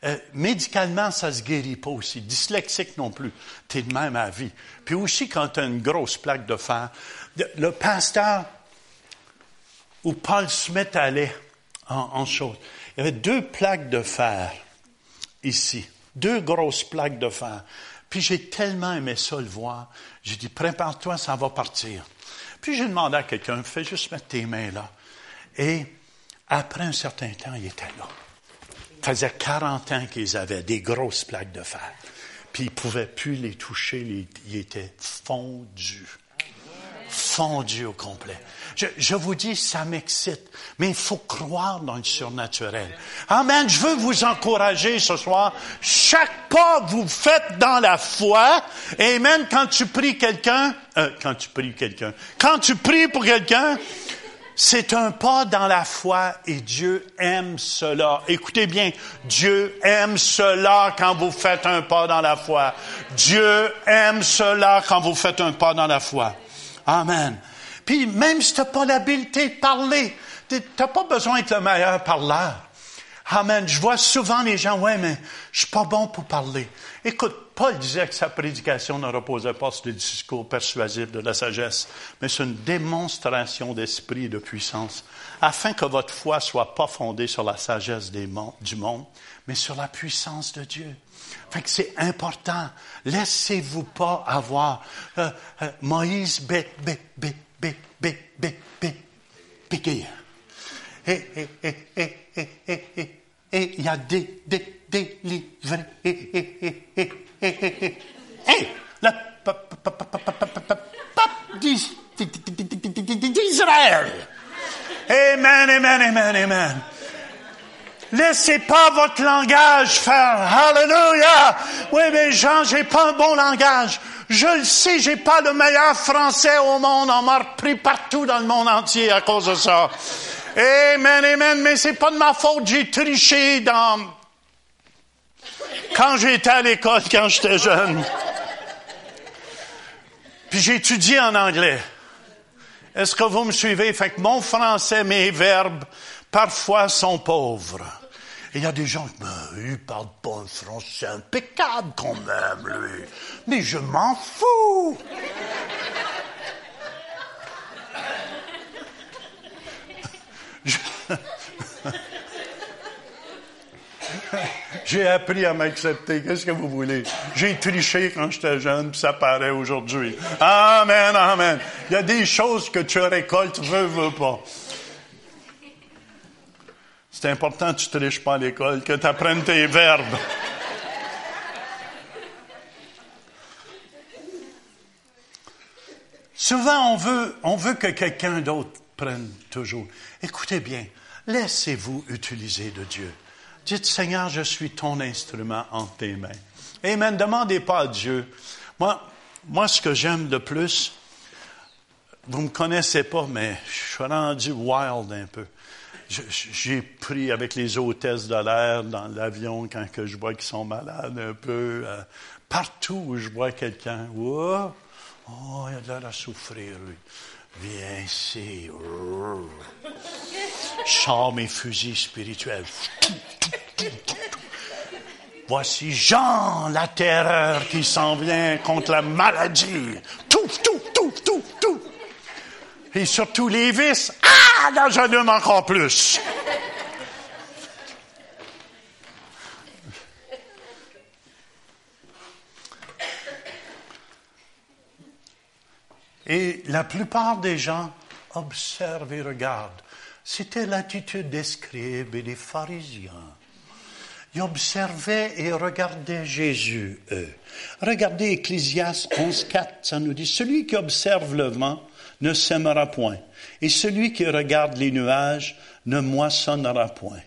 euh, médicalement, ça se guérit pas aussi. Dyslexique non plus. Tu es de même à vie. Puis aussi, quand tu as une grosse plaque de fer, le pasteur où Paul Smith allait en, en chose, il y avait deux plaques de fer ici. Deux grosses plaques de fer. Puis j'ai tellement aimé ça le voir. J'ai dit, prépare-toi, ça va partir. Puis j'ai demandé à quelqu'un, fais juste mettre tes mains là. Et après un certain temps, il était là faisait 40 ans qu'ils avaient des grosses plaques de fer. Puis ils ne pouvaient plus les toucher, ils étaient fondus. Fondus au complet. Je, vous dis, ça m'excite, mais il faut croire dans le surnaturel. Amen. Je veux vous encourager ce soir. Chaque pas que vous faites dans la foi, Amen, quand tu pries quelqu'un, euh, quand tu pries quelqu'un, quand tu pries pour quelqu'un, c'est un pas dans la foi et Dieu aime cela. Écoutez bien, Dieu aime cela quand vous faites un pas dans la foi. Dieu aime cela quand vous faites un pas dans la foi. Amen. Puis même si tu n'as pas l'habileté de parler, tu n'as pas besoin d'être le meilleur parleur. Amen. Je vois souvent les gens, ouais, mais je suis pas bon pour parler. Écoute, Paul disait que sa prédication ne reposait pas sur le discours persuasif de la sagesse, mais sur une démonstration d'esprit et de puissance, afin que votre foi soit pas fondée sur la sagesse des du monde, mais sur la puissance de Dieu. Fait que c'est important. Laissez-vous pas avoir euh, euh, Moïse bé, bé, bé, bé, bé, bé, bé, piqué. Et, et, et, et, et, et, et, et il y a des, des, délivrés. Et, et, et, et, et, et, et, le d'Israël. Amen, amen, amen, amen. Laissez pas votre langage faire. Hallelujah. Oui, mais Jean, j'ai pas un bon langage. Je le sais, j'ai pas le meilleur français au monde. On m'a repris partout dans le monde entier à cause de ça. Amen, amen, mais c'est pas de ma faute, j'ai triché dans... Quand j'étais à l'école, quand j'étais jeune. Puis j'ai étudié en anglais. Est-ce que vous me suivez? Fait que mon français, mes verbes, parfois sont pauvres. il y a des gens qui me il parle pas un français impeccable quand même, lui. Mais je m'en fous. J'ai appris à m'accepter. Qu'est-ce que vous voulez? J'ai triché quand j'étais jeune, puis ça paraît aujourd'hui. Amen, amen. Il y a des choses que tu récoltes, veux, veux pas. C'est important que tu triches pas à l'école, que tu apprennes tes verbes. Souvent, on veut, on veut que quelqu'un d'autre prenne toujours. Écoutez bien, laissez-vous utiliser de Dieu. Dites, Seigneur, je suis ton instrument en tes mains. Amen. Demandez pas à Dieu. Moi, moi, ce que j'aime le plus, vous me connaissez pas, mais je suis rendu wild un peu. J'ai pris avec les hôtesses de l'air dans l'avion quand que je vois qu'ils sont malades un peu. Euh, partout où je vois quelqu'un, oh, oh, il a de l'air à souffrir, lui. Viens ici. Je mes fusils spirituels. Voici Jean, la terreur qui s'en vient contre la maladie. Tout, tout, tout, tout, tout. Et surtout les vices. Ah, dans je homme encore plus. Et la plupart des gens observent et regardent. C'était l'attitude des scribes et des pharisiens. Ils observaient et regardaient Jésus, eux. Regardez Ecclésiaste 11.4, ça nous dit, celui qui observe le vent ne sèmera point, et celui qui regarde les nuages ne moissonnera point.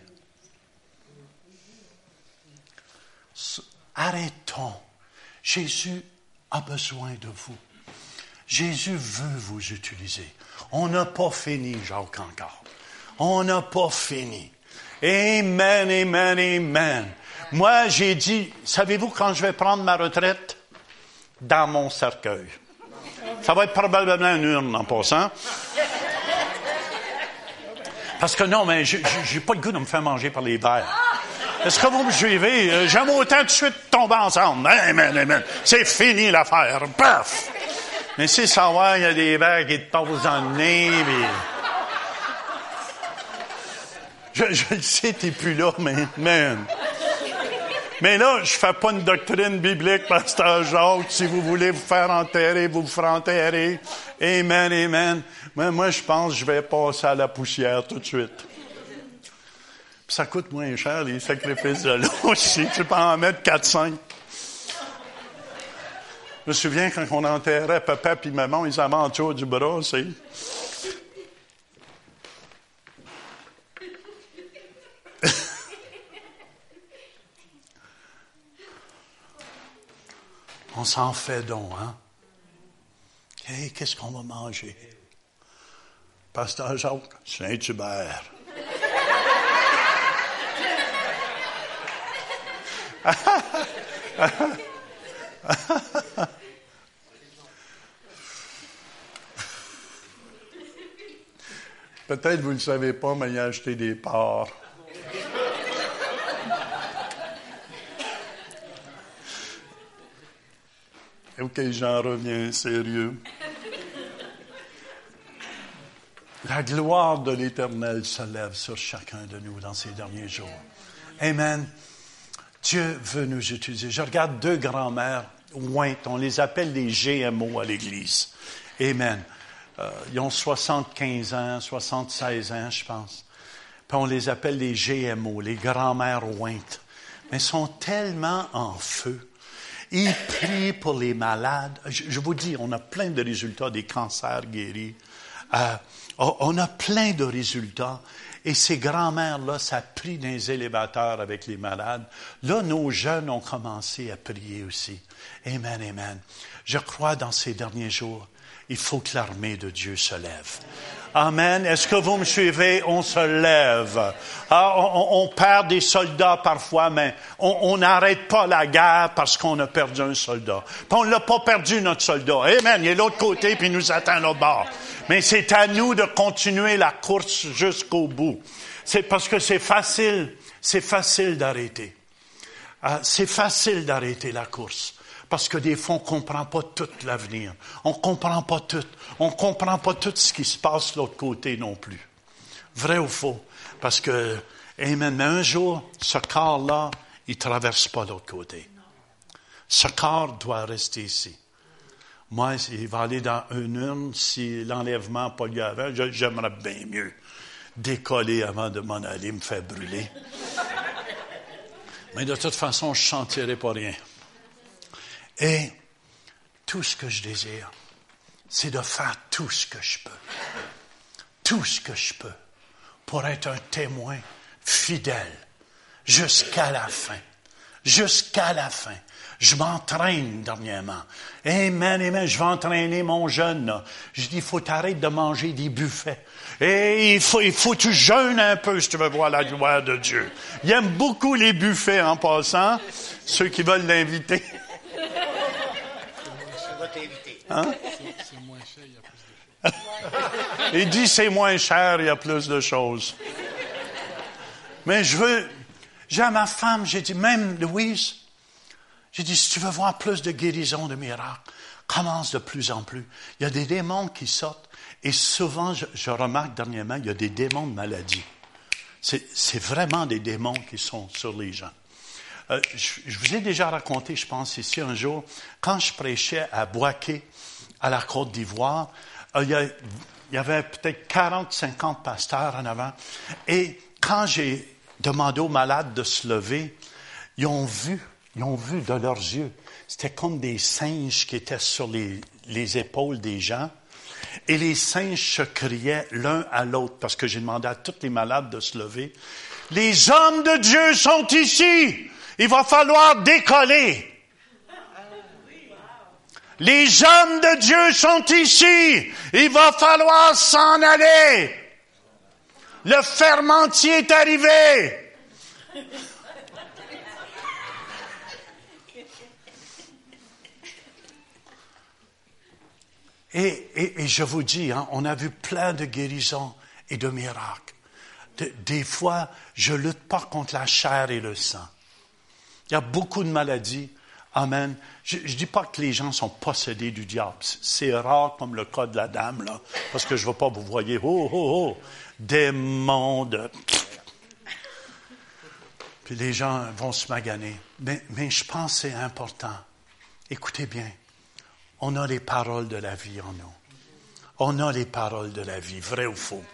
Arrêtons. Jésus a besoin de vous. Jésus veut vous utiliser. On n'a pas fini, Jacques, encore. On n'a pas fini. Amen, amen, amen. Moi, j'ai dit, savez-vous quand je vais prendre ma retraite? Dans mon cercueil. Ça va être probablement une urne en passant. Parce que non, mais j'ai pas le goût de me faire manger par les vers. Est-ce que vous me suivez? Euh, j'aime autant tout de suite tomber ensemble. Amen, amen. C'est fini l'affaire. Paf! Mais c'est savoir, il y a des verres qui te passent dans le nez, Je, je le sais, t'es plus là, mais. Mais là, je fais pas une doctrine biblique, pasteur Jacques. Si vous voulez vous faire enterrer, vous vous ferez enterrer. Amen, amen. Mais moi, je pense que je vais passer à la poussière tout de suite. ça coûte moins cher, les sacrifices de l'eau aussi. Tu peux en mettre 4-5. Je me souviens quand on enterrait papa et maman, ils avaient autour du bras, c'est. S'en fait donc, hein? Hey, qu'est-ce qu'on va manger? Pasteur Jacques, Saint-Hubert. Peut-être vous ne le savez pas, mais il a acheté des parts. OK, j'en reviens sérieux. La gloire de l'Éternel se lève sur chacun de nous dans ces derniers jours. Amen. Dieu veut nous utiliser. Je regarde deux grands-mères ointes. On les appelle les GMO à l'Église. Amen. Euh, ils ont 75 ans, 76 ans, je pense. Puis on les appelle les GMO, les grands-mères ointes. Mais ils sont tellement en feu. Ils prient pour les malades. Je, vous dis, on a plein de résultats des cancers guéris. Euh, on a plein de résultats. Et ces grands-mères-là, ça prie dans les élévateurs avec les malades. Là, nos jeunes ont commencé à prier aussi. Amen, amen. Je crois dans ces derniers jours, il faut que l'armée de Dieu se lève. Amen. Est-ce que vous me suivez? On se lève. Ah, on, perd des soldats parfois, mais on n'arrête pas la guerre parce qu'on a perdu un soldat. Puis on l'a pas perdu, notre soldat. Amen. Il est l'autre côté, puis il nous attend l'autre bord. Mais c'est à nous de continuer la course jusqu'au bout. C'est parce que c'est facile, c'est facile d'arrêter. Ah, c'est facile d'arrêter la course. Parce que des fois, on comprend pas tout l'avenir. On comprend pas tout. On comprend pas tout ce qui se passe de l'autre côté non plus. Vrai ou faux? Parce que, Amen, mais un jour, ce corps-là, il traverse pas l'autre côté. Ce corps doit rester ici. Moi, il va aller dans une urne si l'enlèvement n'a pas lieu avant. J'aimerais bien mieux décoller avant de m'en aller me faire brûler. Mais de toute façon, je ne sentirai pas rien. Et tout ce que je désire, c'est de faire tout ce que je peux. Tout ce que je peux pour être un témoin fidèle jusqu'à la fin. Jusqu'à la fin. Je m'entraîne dernièrement. Amen, amen. Je vais entraîner mon jeune. Je dis, il faut t'arrêter de manger des buffets. Et il faut, il faut que tu jeûnes un peu si tu veux voir la gloire de Dieu. Il aime beaucoup les buffets en passant. Ceux qui veulent l'inviter. Hein? il dit c'est moins cher, il y a plus de choses. Mais je veux, j'ai à ma femme, j'ai dit, même Louise, j'ai dit, si tu veux voir plus de guérison, de miracles, commence de plus en plus. Il y a des démons qui sortent. Et souvent, je, remarque dernièrement, il y a des démons de maladie. C'est vraiment des démons qui sont sur les gens. Euh, je, vous ai déjà raconté, je pense, ici un jour, quand je prêchais à Boaké, à la Côte d'Ivoire, euh, il, y avait peut-être 40, 50 pasteurs en avant. Et quand j'ai demandé aux malades de se lever, ils ont vu ils ont vu de leurs yeux. C'était comme des singes qui étaient sur les, les épaules des gens. Et les singes se criaient l'un à l'autre, parce que j'ai demandé à tous les malades de se lever. Les hommes de Dieu sont ici. Il va falloir décoller. Les hommes de Dieu sont ici. Il va falloir s'en aller. Le fermentier est arrivé. Et, je vous dis, hein, on a vu plein de guérisons et de miracles. des fois, je lutte pas contre la chair et le sang. Il y a beaucoup de maladies. Amen. Je ne dis pas que les gens sont possédés du diable. C'est rare comme le cas de la dame, là, parce que je ne veux pas vous voyez, oh, oh, oh, démons de... Puis les gens vont se maganer. Mais, je pense que c'est important. Écoutez bien on a les paroles de la vie en nous. On a les paroles de la vie, vrai ou faux.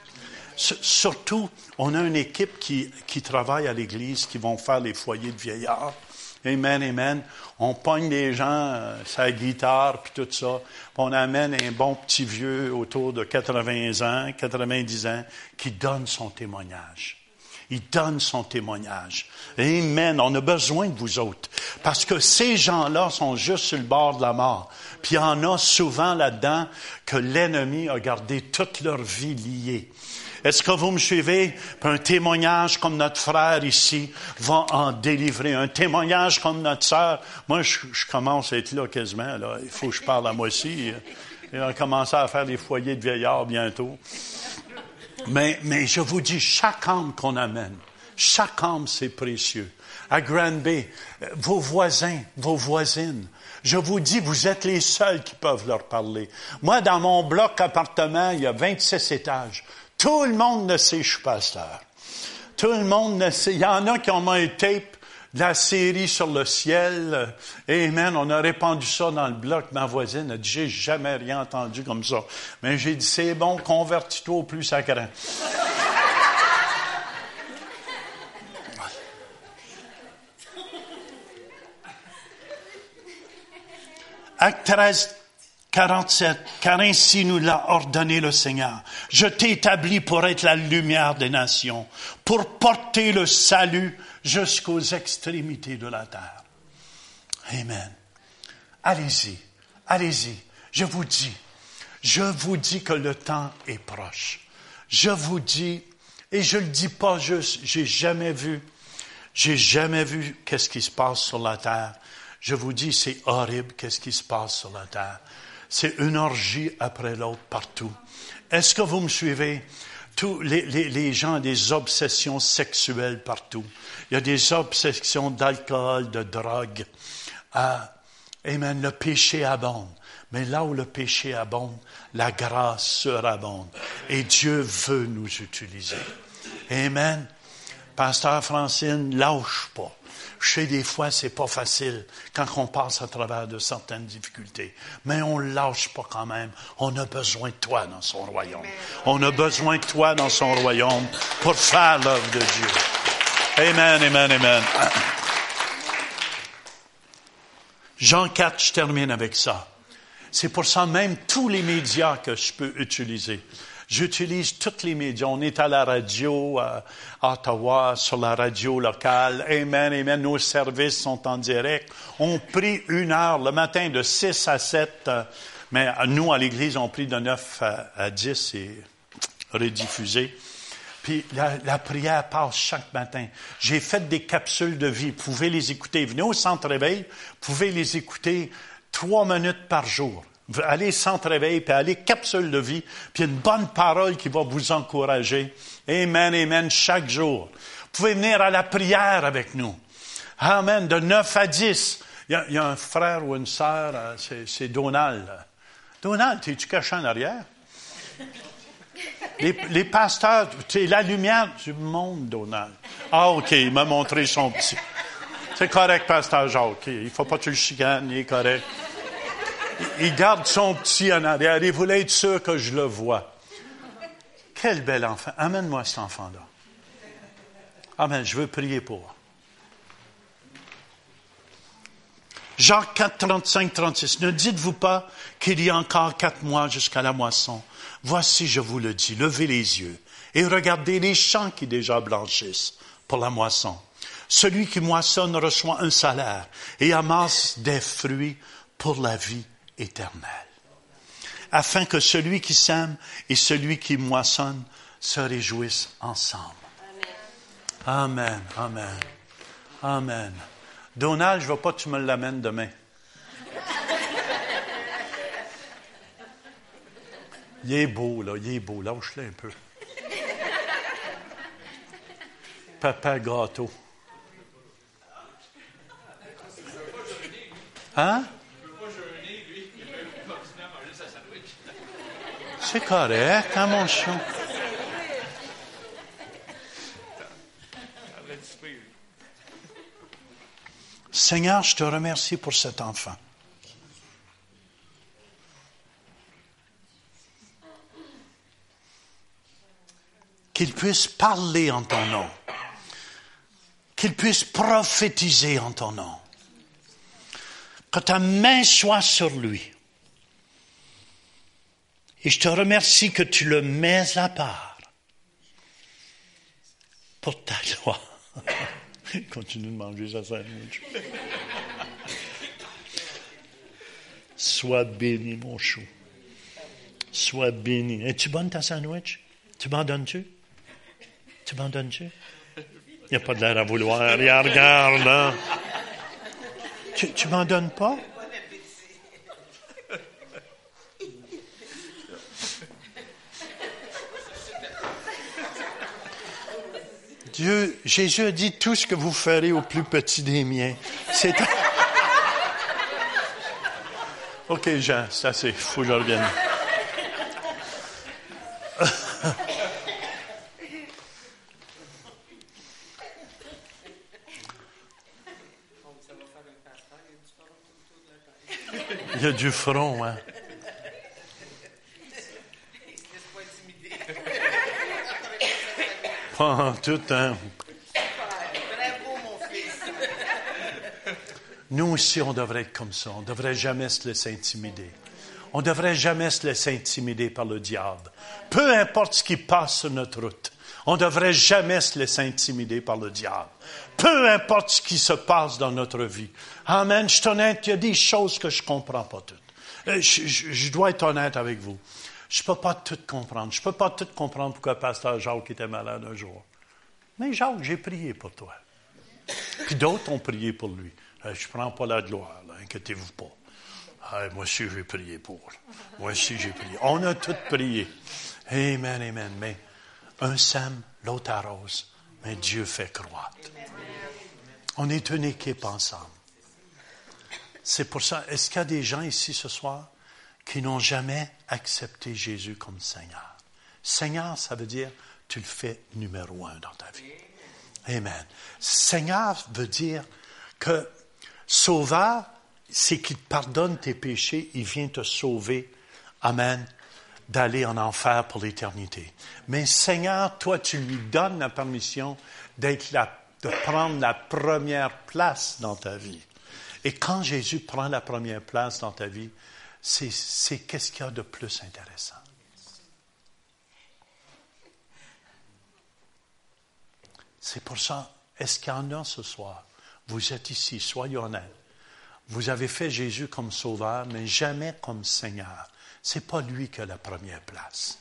Surtout, on a une équipe qui, qui travaille à l'église, qui vont faire les foyers de vieillards. Amen, amen. On pogne des gens, euh, sa guitare, puis tout ça. on amène un bon petit vieux autour de 80 ans, 90 ans, qui donne son témoignage. Il donne son témoignage. Amen. On a besoin de vous autres. Parce que ces gens-là sont juste sur le bord de la mort. Puis il y en a souvent là-dedans que l'ennemi a gardé toute leur vie liée. Est-ce que vous me suivez? un témoignage comme notre frère ici va en délivrer. Un témoignage comme notre sœur. Moi, je, commence à être là quasiment. Il faut que je parle à moi aussi. Il va commencer à faire des foyers de vieillards bientôt. Mais, mais je vous dis, chaque âme qu'on amène, chaque âme, c'est précieux. À Grand Bay, vos voisins, vos voisines, je vous dis, vous êtes les seuls qui peuvent leur parler. Moi, dans mon bloc appartement, il y a 26 étages. Tout le monde ne sait je suis pasteur. Tout le monde ne sait. Il y en a qui ont un tape la série sur le ciel. Amen. On a répandu ça dans le bloc. Ma voisine a dit, j'ai jamais rien entendu comme ça. Mais j'ai dit, c'est bon, convertis-toi au plus sacré. Acte 13, 47, car ainsi nous l'a ordonné le Seigneur. Je t'ai établi pour être la lumière des nations, pour porter le salut jusqu'aux extrémités de la terre. Amen. Allez-y, allez-y. Je vous dis, je vous dis que le temps est proche. Je vous dis, et je le dis pas juste, j'ai jamais vu, j'ai jamais vu qu'est-ce qui se passe sur la terre. Je vous dis, c'est horrible qu'est-ce qui se passe sur la terre. C'est une orgie après l'autre partout. Est-ce que vous me suivez? tous les, gens ont des obsessions sexuelles partout. Il y a des obsessions d'alcool, de drogue. Ah, amen. Le péché abonde. Mais là où le péché abonde, la grâce surabonde. Et Dieu veut nous utiliser. Amen. Pasteur Francine, lâche pas. Sais, des fois, c'est pas facile quand on passe à travers de certaines difficultés. Mais on lâche pas quand même. On a besoin de toi dans son royaume. On a besoin de toi dans son royaume pour faire l'œuvre de Dieu. Amen, amen, amen. Jean 4, je termine avec ça. C'est pour ça même tous les médias que je peux utiliser. J'utilise tous les médias. On est à la radio à Ottawa, sur la radio locale. Amen, amen. Nos services sont en direct. On prie une heure le matin de 6 à 7. Mais nous, à l'Église, on prie de 9 à 10 et rediffusé. Puis la, la, prière passe chaque matin. J'ai fait des capsules de vie. Vous pouvez les écouter. Venez au centre réveil. Vous pouvez les écouter trois minutes par jour. Allez centre réveil, puis allez capsule de vie, puis une bonne parole qui va vous encourager. Amen, amen, chaque jour. Vous pouvez venir à la prière avec nous. Amen, de 9 à 10. Il y a, un frère ou une sœur, euh, c'est Donald. Donald, es-tu caché en arrière? Les, les pasteurs, es la lumière du monde, Donald. Ah, OK, il m'a montré son petit. C'est correct, pasteur Jacques. Il ne faut pas que tu le chicanes, il est correct. Il garde son petit en arrière. Il voulait être sûr que je le vois. Quel bel enfant. Amène-moi cet enfant-là. Amen. Je veux prier pour. Jacques 4, 35, 36. Ne dites-vous pas qu'il y a encore quatre mois jusqu'à la moisson. Voici, je vous le dis, levez les yeux et regardez les champs qui déjà blanchissent pour la moisson. Celui qui moissonne reçoit un salaire et amasse des fruits pour la vie éternelle. Afin que celui qui sème et celui qui moissonne se réjouissent ensemble. Amen, amen, amen. Donald, je ne veux pas que tu me l'amènes demain. Il est beau, là, il est beau. Lâche-le un peu. Papa gâteau. Hein? C'est correct, hein, mon? Seigneur, je te remercie pour cet enfant. Qu'il puisse parler en ton nom. Qu'il puisse prophétiser en ton nom. Que ta main soit sur lui. Et je te remercie que tu le mets à part pour ta gloire. Continue de manger sa sandwich. Sois béni, mon chou. Sois béni. Es-tu bonne ta sandwich? Tu m'en donnes-tu? Tu m'en donnes-tu? Il n'y a pas de l'air à vouloir. regarde, hein? Tu, tu m'en donnes pas? Dieu, Jésus a dit tout ce que vous ferez au plus petit des miens. C'est. OK, Jean, c'est assez. Il faut. Il y a du front, hein. Pas tout, hein. Nous aussi, on devrait être comme ça. On ne devrait jamais se laisser intimider. On ne devrait jamais se laisser intimider par le diable. Peu importe ce qui passe sur notre route, on ne devrait jamais se laisser intimider par le diable. Peu importe ce qui se passe dans notre vie. Amen. Je suis honnête, il y a des choses que je ne comprends pas toutes. Euh, je, je dois être honnête avec vous. Je ne peux pas tout comprendre. Je ne peux pas tout comprendre pourquoi Pasteur Jacques était malade un jour. Mais Jacques, j'ai prié pour toi. Puis d'autres ont prié pour lui. Euh, je ne prends pas la gloire, inquiétez-vous pas. Ah, moi aussi, j'ai prié pour. Moi aussi, j'ai prié. On a tous prié. Amen, amen. Mais un sème, l'autre arrose. Mais Dieu fait croître. On est une équipe ensemble. C'est pour ça. Est-ce qu'il y a des gens ici ce soir? Qui n'ont jamais accepté Jésus comme Seigneur. Seigneur, ça veut dire tu le fais numéro un dans ta vie. Amen. Seigneur veut dire Que sauveur, c'est qu'il pardonne tes péchés, il vient te sauver. Amen. D'aller en enfer pour l'éternité. Mais Seigneur, toi, tu lui donnes la permission de prendre la première place dans ta vie. Et quand Jésus prend la première place dans ta vie, c'est, qu'est-ce qu'il y a de plus intéressant? C'est pour ça, est-ce qu'il y en a ce soir? Vous êtes ici, soyez honnêtes. Vous avez fait Jésus comme sauveur, mais jamais comme Seigneur. C'est pas lui qui a la première place.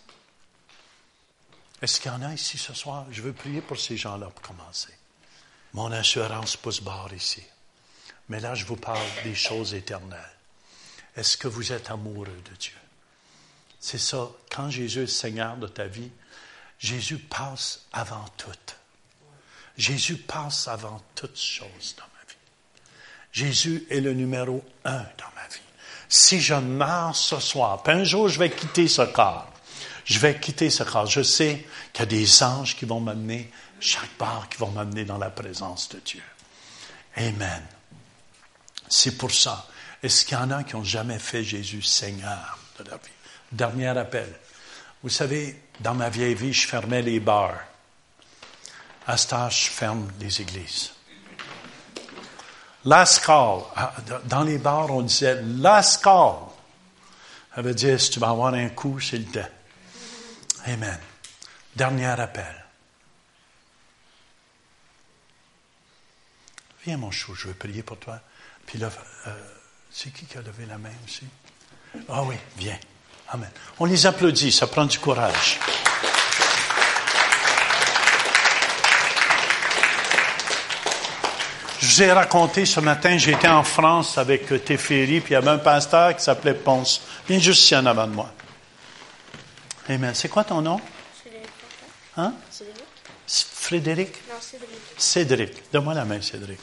Est-ce qu'il y en a ici ce soir? Je veux prier pour ces gens-là pour commencer. Mon assurance pousse barre ici. Mais là, je vous parle des choses éternelles. Est-ce que vous êtes amoureux de Dieu? C'est ça. Quand Jésus est Seigneur de ta vie, Jésus passe avant tout. Jésus passe avant toutes choses dans ma vie. Jésus est le numéro un dans ma vie. Si je meurs ce soir, puis un jour je vais quitter ce corps, je vais quitter ce corps. Je sais qu'il y a des anges qui vont m'amener chaque part, qui vont m'amener dans la présence de Dieu. Amen. C'est pour ça. Est-ce qu'il y en a qui n'ont jamais fait Jésus Seigneur de leur vie? Dernier appel. Vous savez, dans ma vieille vie, je fermais les bars. À ce temps, je ferme les églises. Last call. Ah, dans les bars, on disait last call. Ça veut dire, si tu vas avoir un coup, c'est le temps. Amen. Dernier appel. Viens, mon chou, je veux prier pour toi. Puis là, euh, c'est qui qui a levé la main aussi? Ah oui, viens. Amen. On les applaudit, ça prend du courage. Je vous ai raconté ce matin, j'étais en France avec Teferi, puis il y avait un pasteur qui s'appelait Ponce. Viens juste ici en avant de moi. Amen. C'est quoi ton nom? Cédric. Hein? Cédric? Frédéric? Non, Cédric. Cédric. Donne-moi la main, Cédric.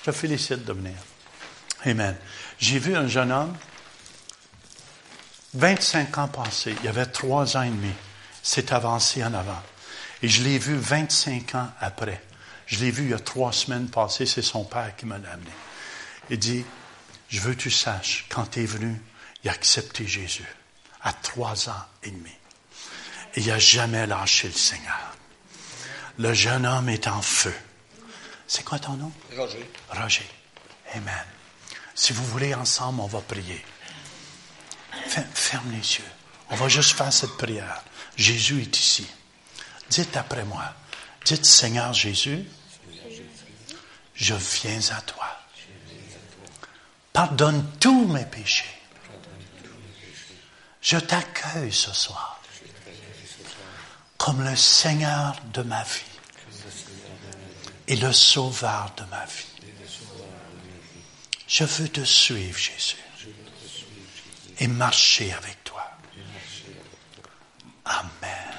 Je te félicite de venir. Amen. J'ai vu un jeune homme, 25 ans passés, il y avait trois ans et demi, s'est avancé en avant. Et je l'ai vu 25 ans après. Je l'ai vu il y a trois semaines passées, c'est son père qui m'a amené. Il dit, je veux que tu saches, quand tu es venu, il a accepté Jésus à trois ans et demi. Et il n'a jamais lâché le Seigneur. Le jeune homme est en feu. C'est quoi ton nom? Roger. Roger. Amen. Si vous voulez, ensemble, on va prier. Fer- Ferme les yeux. On va juste faire cette prière. Jésus est ici. Dites après moi. Dites, Seigneur Jésus, je viens à toi. Pardonne tous mes péchés. Je t'accueille ce soir comme le Seigneur de ma vie et le Sauveur de ma vie. Je veux te suivre, Jésus. Et marcher avec toi. Amen.